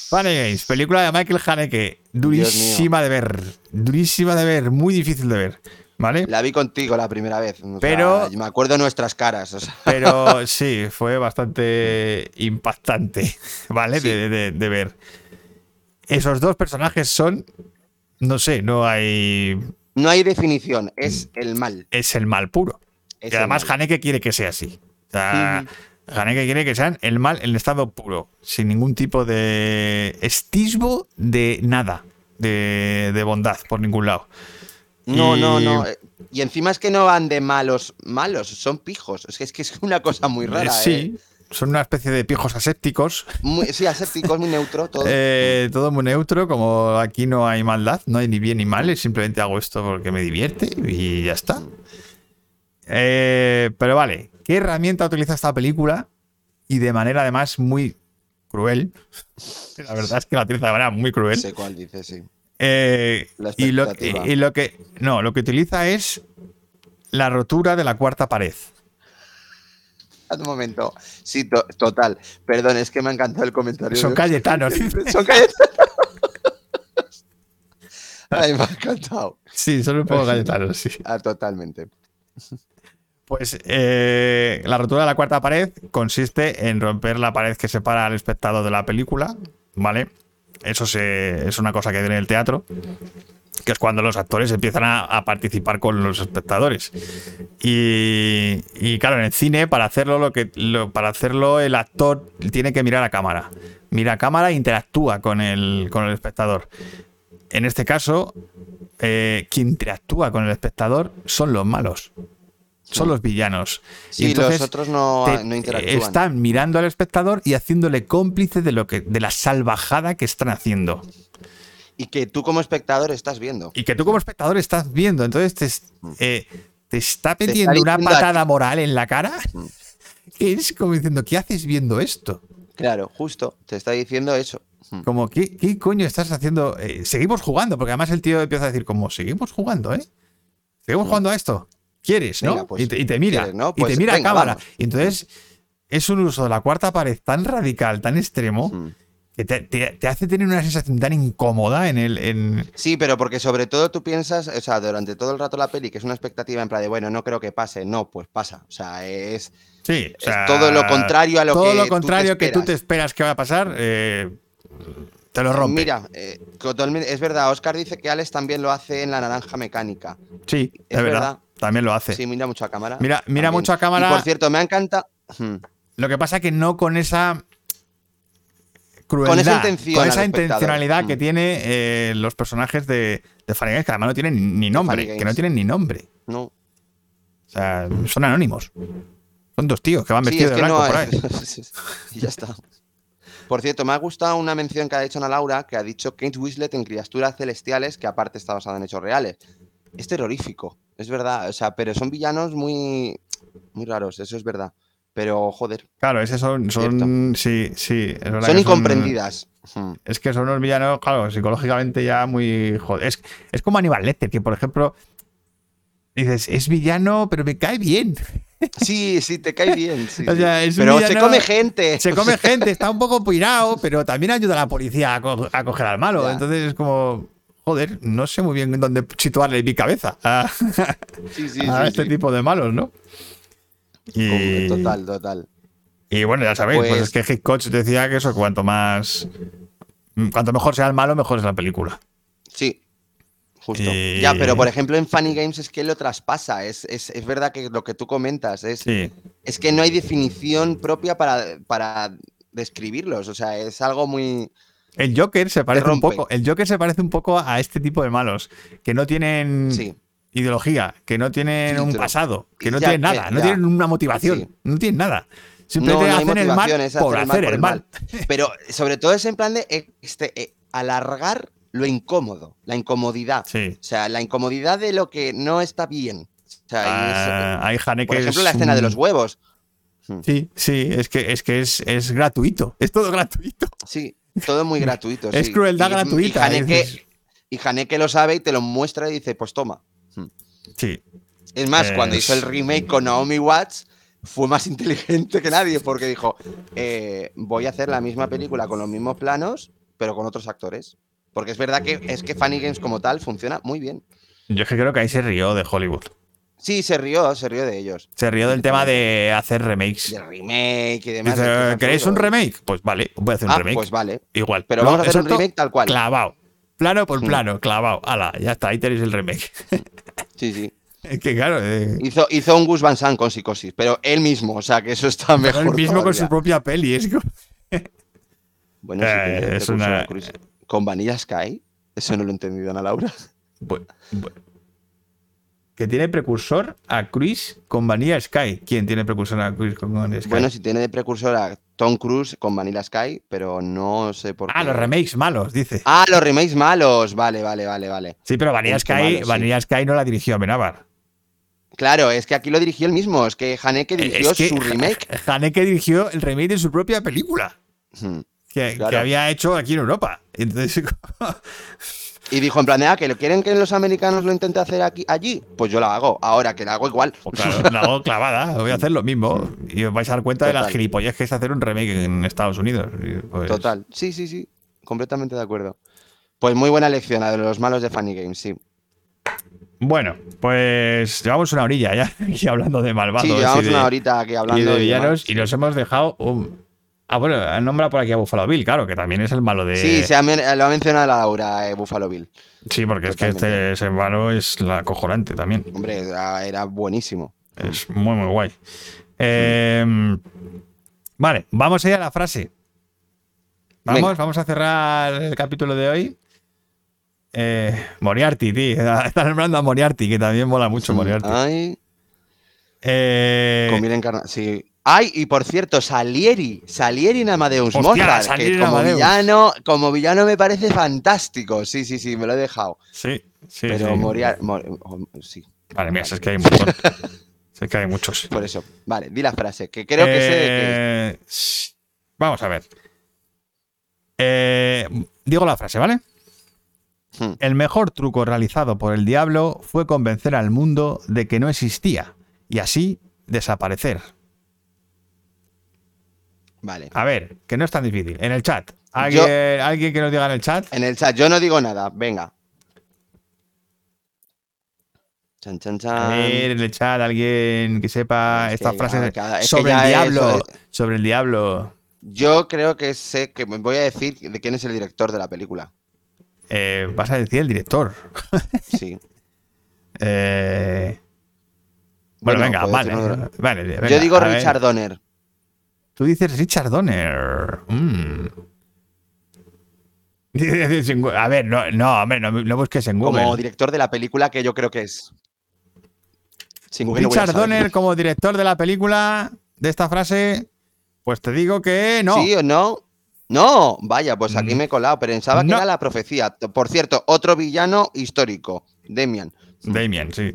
Funny Games, película de Michael Haneke, durísima de ver, durísima de ver, muy difícil de ver, ¿vale? La vi contigo la primera vez. o sea, Pero- me acuerdo nuestras caras. o sea. Pero (laughs) sí, fue bastante impactante, ¿vale? Sí. De, de- de ver. Esos dos personajes son, no sé, no hay... No hay definición, es el mal. Es el mal puro. Es y además. Haneke quiere que sea así. O sea, Haneke quiere que sean el mal en estado puro, sin ningún tipo de estismo de nada, de, de bondad por ningún lado. No, no, Y- no. eh, Y encima es que no van de malos, malos, son pijos. Es que es, que es una cosa muy rara. Eh, sí, son una especie de pijos asépticos. Muy- sí, asépticos, muy neutro, todo. (laughs) Eh, todo muy neutro, como aquí no hay maldad, no hay ni bien ni mal, simplemente hago esto porque me divierte y ya está. Eh, pero vale, ¿qué herramienta utiliza esta película? Y de manera además muy cruel. La verdad es que la utiliza de manera muy cruel. sé cuál dice, sí. Eh, y, lo, y lo que no, lo que utiliza es la rotura de la cuarta pared. Un momento. Sí, to- total. Perdón, es que me ha encantado el comentario. Son Cayetanos. (laughs) Son Cayetanos. Ay, me ha encantado. Sí, son un poco galletanos, sí. Ah, totalmente. Pues eh, la rotura de la cuarta pared consiste en romper la pared que separa al espectador de la película, ¿vale? Eso se- es una cosa que viene en el teatro, que es cuando los actores empiezan a, a participar con los espectadores. Y, y, claro, en el cine, para hacerlo, lo que, lo- para hacerlo, el actor tiene que mirar a cámara. Mira a cámara e interactúa con el, con el espectador. En este caso, eh, quien interactúa con el espectador son los malos. Son los villanos. Sí, Y entonces los otros no, te- no interactúan. Están mirando al espectador y haciéndole cómplice de lo que, de la salvajada que están haciendo. Y que tú como espectador estás viendo. Y que tú como espectador estás viendo. Entonces te, Mm. eh, te está está metiendo una diciendo a patada moral en la cara. Mm. Que (laughs) es como diciendo, ¿qué haces viendo esto? Claro, justo, te está diciendo eso. Mm. Como, ¿qué, qué coño estás haciendo? Eh, seguimos jugando, porque además el tío empieza a decir, como, seguimos jugando, ¿eh? Seguimos jugando a esto. ¿Quieres, no? Venga, pues, y, te, y te mira, ¿quieres, no? y te Pues mira a venga, cámara. vamos. Y entonces es un uso de la cuarta pared tan radical, tan extremo, Mm. Que te, te- te hace tener una sensación tan incómoda en el. En... Sí, pero porque sobre todo tú piensas, o sea, durante todo el rato la peli, que es una expectativa en plan de, bueno, no creo que pase. No, pues pasa. O sea, es, Sí, o es sea, todo lo contrario a lo todo que. lo tú contrario que tú te esperas. que va a pasar, eh, te lo rompe. Mira, eh, es verdad, Oscar dice que Alex también lo hace en la naranja mecánica. sí, es, es verdad. verdad. También lo hace. Sí, mira mucho a cámara. Mira- mira también. mucho a cámara. Y por cierto, me encanta. Hmm. Lo que pasa que no con esa crueldad, esa intención con esa intencionalidad que Mm. tiene eh, los personajes de, de Funny Games, que además no tienen ni nombre, que no tienen ni nombre. No. O sea, son anónimos. Son dos tíos que van Sí, vestidos es de blanco no por ahí. (laughs) y ya está. Por cierto, me ha gustado una mención que ha hecho Ana Laura, que ha dicho Kate Winslet en Criaturas Celestiales, que aparte está basada en hechos reales. Es terrorífico, es verdad. O sea, pero son villanos muy, muy raros, eso es verdad. Pero, joder, Claro, ese son, son sí, sí. es son que incomprendidas. Hmm. Es que son unos villanos, claro, psicológicamente ya muy. Joder. Es, es como Aníbal Lecter, que por ejemplo. Dices, es villano, pero me cae bien. (laughs) Sí, sí, te cae bien. sí, (laughs) O sea, es pero se villano- come gente. Se come (laughs) gente, está un poco pirado, pero también ayuda a la policía a, co- a coger al malo. Ya. Entonces es como. Joder, no sé muy bien dónde situarle mi cabeza a, Sí, sí, a este tipo de malos, ¿no? Y, Total, total. y bueno, ya sabéis, pues, Pues- es que Hitchcock decía que eso, cuanto más. Cuanto mejor sea el malo, mejor es la película. Sí. Justo. Y- Ya, pero por ejemplo en Funny Games es que lo traspasa. Es, es, es verdad que lo que tú comentas es, Sí. es que no hay definición propia para, para describirlos. O sea, es algo muy. El Joker se parece un poco. El Joker se parece un poco a este tipo de malos. Que no tienen Sí. Ideología, que no tienen un pasado, que no Ya, tienen nada, no ya. tienen una motivación, Sí. no tienen nada. Simplemente no hay hacen el mal por hacer el mal. Pero sobre todo es en plan de eh, este, eh, alargar lo incómodo, la incomodidad. Sí. O sea, la incomodidad de lo que no está bien. O sea, es- Ah, hay Haneke por ejemplo, es la escena de los huevos. Sí, sí, es que es que es, es gratuito. Es todo gratuito. Sí, todo muy gratuito. Es sí. crueldad Y- gratuita, Y Haneke, y Haneke lo sabe y te lo muestra y dice, pues toma. Sí. Es más, cuando Es- hizo el remake con Naomi Watts, fue más (laughs) inteligente que nadie porque dijo, eh, voy a hacer la misma película con los mismos planos, pero con otros actores. Porque es verdad que es que Funny Games como tal funciona muy bien. Yo es que creo que ahí se rió de Hollywood. Sí, se rió, se rió de ellos. Se rió del tema de hacer remakes. De remake y demás. Dice, ¿queréis un remake? Pues vale, voy a hacer un Ah, remake. pues vale. Igual. Pero vamos a hacer un remake tal cual. Clavado. Plano por Mm. plano, clavado. Ala, ya está, ahí tenéis el remake. (laughs) Sí, sí. es que claro, eh, Hizo, hizo un Gus Van Sant con psicosis, pero él mismo, o sea que eso está pero mejor. él mismo con su propia peli. Es Bueno, sí, Eh, tiene es una-. ¿Con Vanilla Sky? Eso no lo he entendido, Ana Laura. Bu- bu- que tiene precursor a Cruise con Vanilla Sky. ¿Quién tiene precursor a Cruise con Vanilla Sky? Bueno, si tiene de precursor a Tom Cruise con Vanilla Sky, pero no sé por qué. ah, los remakes malos, dice. Ah, los remakes malos. Vale, vale, vale, vale. sí, pero Vanilla Sky, malo, sí. Vanilla Sky no la dirigió Amenábar. Claro, es que aquí lo dirigió él mismo. Es que Haneke dirigió Eh, Es que su remake. Haneke dirigió el remake de su propia película. Hmm. Que, Claro. que había hecho aquí en Europa. Entonces, (laughs) Y dijo en plan de, ah, que lo quieren que los americanos lo intente hacer aquí, allí. Pues yo lo hago. Ahora que lo hago igual. pues claro, la hago clavada, (laughs) voy a hacer lo mismo. Y os vais a dar cuenta de las gilipollas que es hacer un remake en Estados Unidos. Pues, Total. Sí, sí, sí. Completamente de acuerdo. Pues muy buena lección, la de los malos de Funny Games, sí. Bueno, pues llevamos una orilla ya (laughs) aquí hablando de malvados. Sí, y llevamos de- una horita aquí y hablando de villanos demás. y nos hemos dejado un... Ah, bueno, han nombrado por aquí a Buffalo Bill, claro, que también es el malo de... Sí, se ha men- lo ha mencionado la Laura, eh, Buffalo Bill. Sí, porque es que este ese malo es la acojonante también. Hombre, era, era buenísimo. Es muy, muy guay. Eh, vale, vamos a ir a la frase. Vamos, Venga. vamos a cerrar el capítulo de hoy. Eh, Moriarty, tío. (laughs) Estás nombrando a Moriarty, que también mola mucho Moriarty. Ay, Eh, encarna- Sí. Ay, y por cierto, Salieri, Salieri en Amadeus Hostia, Mozart, Salieri que como Amadeus. villano, como villano me parece fantástico. Sí, sí, sí, me lo he dejado. sí, sí, Pero sí. Moriarty, sí. Vale, mira, si es que hay. (laughs) Si es que hay muchos. Por eso. Vale, di la frase, que creo que sé de qué. Eh, Vamos a ver. Eh, digo la frase, ¿vale? Hmm. El mejor truco realizado por el diablo fue convencer al mundo de que no existía y así desaparecer. Vale. A ver, que no es tan difícil. En el chat. ¿Alguien, ¿alguien que nos diga en el chat? En el chat, yo no digo nada, venga. Chan, chan, A ver, en el chat, alguien que sepa Es esta que frase ya de- cada- es que sobre el diablo. es- Sobre el diablo. Yo creo que sé que me voy a decir de quién es el director de la película. Eh, vas a decir el director. (laughs) Sí. Eh, Bueno, venga, vale. uno vale, venga, Yo digo a ver. Richard Donner. Tú dices Richard Donner. Mm. A ver, no, no, hombre, no, no busques en Google. Como director de la película que yo creo que es. Sin Google Richard. Donner como director de la película de esta frase, pues te digo que no. ¿Sí o no? No, vaya, pues aquí Mm. me he colado, pensaba que era la profecía. Por cierto, otro villano histórico, Demian. Damien, sí.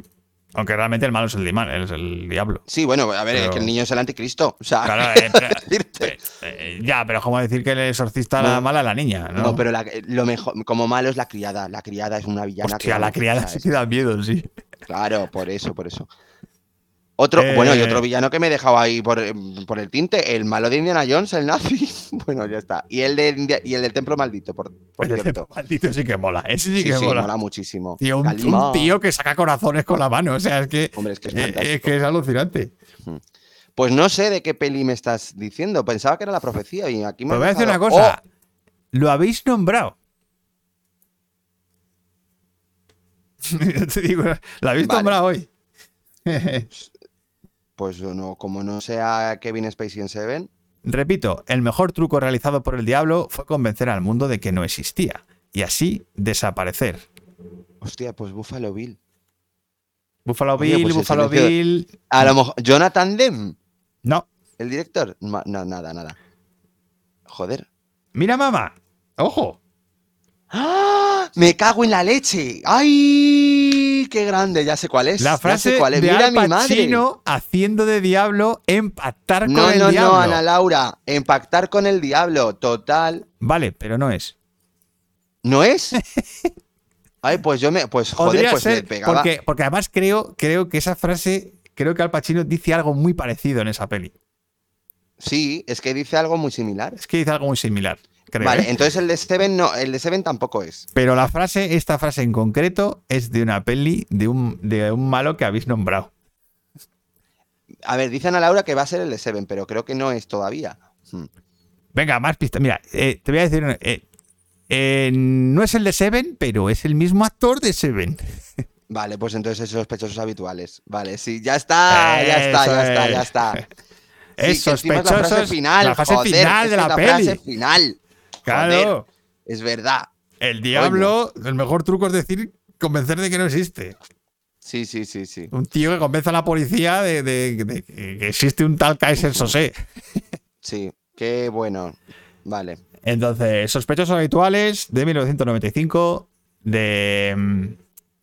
Aunque realmente el malo es el, diman- es el diablo. Sí, bueno, a ver, es que el niño es el anticristo. O sea, Claro, (laughs) eh, pero- decirte. (laughs) eh, eh, ya, pero como decir que el exorcista la No. mala es la niña, ¿no? No, pero la- lo mejor, como malo es la criada. La criada es una villana. Hostia, que- la criada sí que da miedo, sí. Claro, por eso, por eso. Otro, Eh, bueno, y otro villano que me he dejado ahí por, por el tinte, el malo de Indiana Jones, el nazi. (laughs) bueno, ya está. Y el, de, y el del templo maldito, por, por Oye, cierto. maldito sí que mola. Ese sí, Sí, que sí, mola. mola muchísimo. Tío, un, tío que saca corazones con la mano. O sea, es que, Hombre, es que es eh, es, que es alucinante. Pues no sé de qué peli me estás diciendo. Pensaba que era la profecía y aquí me has voy a decir una cosa. Lo habéis nombrado. (laughs) Yo te digo, lo habéis Vale. nombrado hoy. (laughs) Pues no, como no sea Kevin Spacey en Seven. Repito, el mejor truco realizado por el diablo fue convencer al mundo de que no existía y así desaparecer. Hostia, pues Buffalo Bill. Buffalo Oye, Bill, pues el Buffalo Bill. A lo mejor. Jonathan Demme, No, el director. No, nada, nada. Joder. mira, mamá. Ojo. ¡Ah! ¡Me cago en la leche! ¡Ay! ¡Qué grande! Ya sé cuál es. La frase cuál es. de Mira Al. Pacino haciendo de diablo en pactar con No, el no, diablo. no, Ana Laura. Empactar con el diablo. Total. Vale, pero no es. ¿No es? (laughs) Ay, pues yo me. Pues joder, Podría pues me ser, pegaba. porque, porque además creo, creo que esa frase, creo que Al Pacino dice algo muy parecido en esa peli. Sí, es que dice algo muy similar. Es que dice algo muy similar, creo. vale, ¿eh? entonces el de Seven no, el de Seven tampoco es. Pero la frase, esta frase en concreto, es de una peli de un, de un malo que habéis nombrado. A ver, dice Ana Laura que va a ser el de Seven, pero creo que no es todavía. Hmm. Venga, más pistas. Mira, eh, te voy a decir. eh, eh, no es el de Seven, pero es el mismo actor de Seven. (laughs) Vale, pues entonces es sospechosos habituales. Vale, sí, ya está, ya está, ya está, es. ya está. Es (laughs) Sí, que encima es la frase final, la joder, final de la es peli. frase final. Claro. Joder, es verdad. El diablo, el mejor truco es decir, convencer de que no existe. Sí, sí, sí, sí. Un tío que convence a la policía de, de- de que existe un tal Kaiser Sosé. Sí, qué bueno. Vale. Entonces, sospechosos habituales de 1995, de, mm,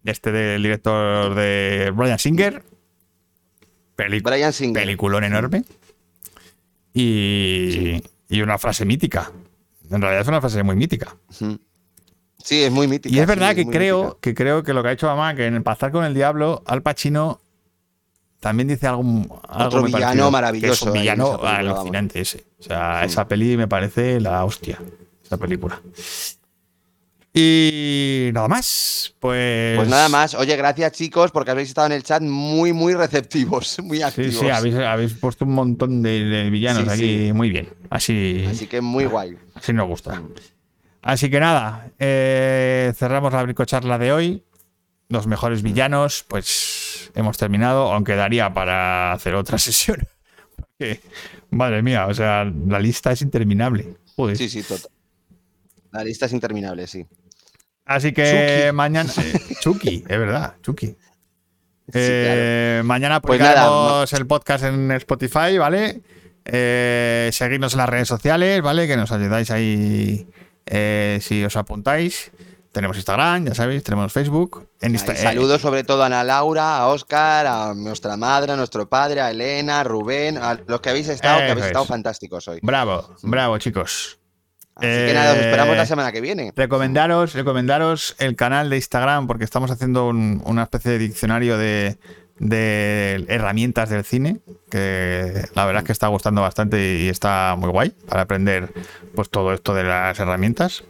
de este del director de Brian Singer. Brian Singer. peliculón enorme. Y, y una frase mítica. En realidad es una frase muy mítica. Sí, es muy mítica. Y es sí, verdad que creo, mítica. que creo que lo que ha hecho mamá, que en el Pactar con el Diablo, Al Pacino también dice algo, algo Otro villano parecido, maravilloso Que es un villano vamos. alucinante ese. O sea, Sí. esa peli me parece la hostia. Esa película. Y nada más. Pues. Pues nada más. Oye, gracias chicos, porque habéis estado en el chat muy, muy receptivos, (laughs) muy Sí, activos. sí, habéis, habéis puesto un montón de, de villanos Sí, aquí sí. muy bien. Así, Así que muy guay. así nos gusta. Así que nada, eh, cerramos la bricocharla de hoy. Los mejores villanos, pues hemos terminado, aunque daría para hacer otra (laughs) sesión. Porque, madre mía, o sea, la lista es interminable. Joder. Sí, sí, total. La lista es interminable, sí. Así que Chucky. mañana. (laughs) Chucky, es verdad, Chucky. Eh, Mañana Pues publicaremos el podcast en Spotify, ¿vale? Eh, seguidnos en las redes sociales, ¿vale? Que nos ayudáis ahí eh, si os apuntáis. Tenemos Instagram, ya sabéis, tenemos Facebook. En Insta- Ahí, eh, Saludos sobre todo a Ana Laura, a Oscar, a nuestra madre, a nuestro padre, a Elena, a Rubén, a los que habéis estado, que habéis estado es. fantásticos hoy. bravo, bravo, chicos. Así que nada, os esperamos Eh, la semana que viene. Recomendaros, recomendaros el canal de Instagram porque estamos haciendo un- una especie de diccionario de, de herramientas del cine que la verdad es que está gustando bastante y está muy guay para aprender pues todo esto de las herramientas.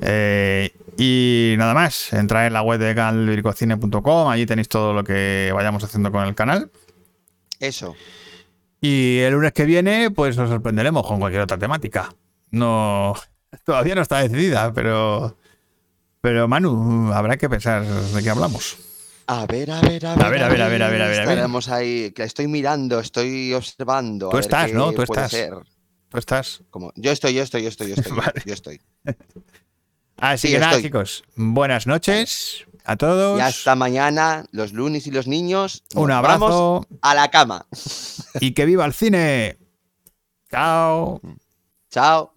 Eh, y nada más, entrad en la web de canalbricocine.com, allí tenéis todo lo que vayamos haciendo con el canal. Eso. Y el lunes que viene, pues nos sorprenderemos con cualquier otra temática. No, todavía no está decidida, pero, pero Manu, habrá que pensar de qué hablamos. A ver, a ver, a ver. ver, a ver, a ver, a ver, a ver, a ver. Estaremos ahí, que estoy mirando, estoy observando. Tú estás, ¿no? Tú estás. ser. ¿Tú estás? Como, yo estoy, yo estoy, yo estoy, yo (laughs) estoy. Vale. Yo estoy. Así Sí, que nada, estoy. chicos, buenas noches a todos. Y hasta mañana, los lunes y los niños. Un nos abrazo vamos a la cama. y que viva el cine. Chao. Chao.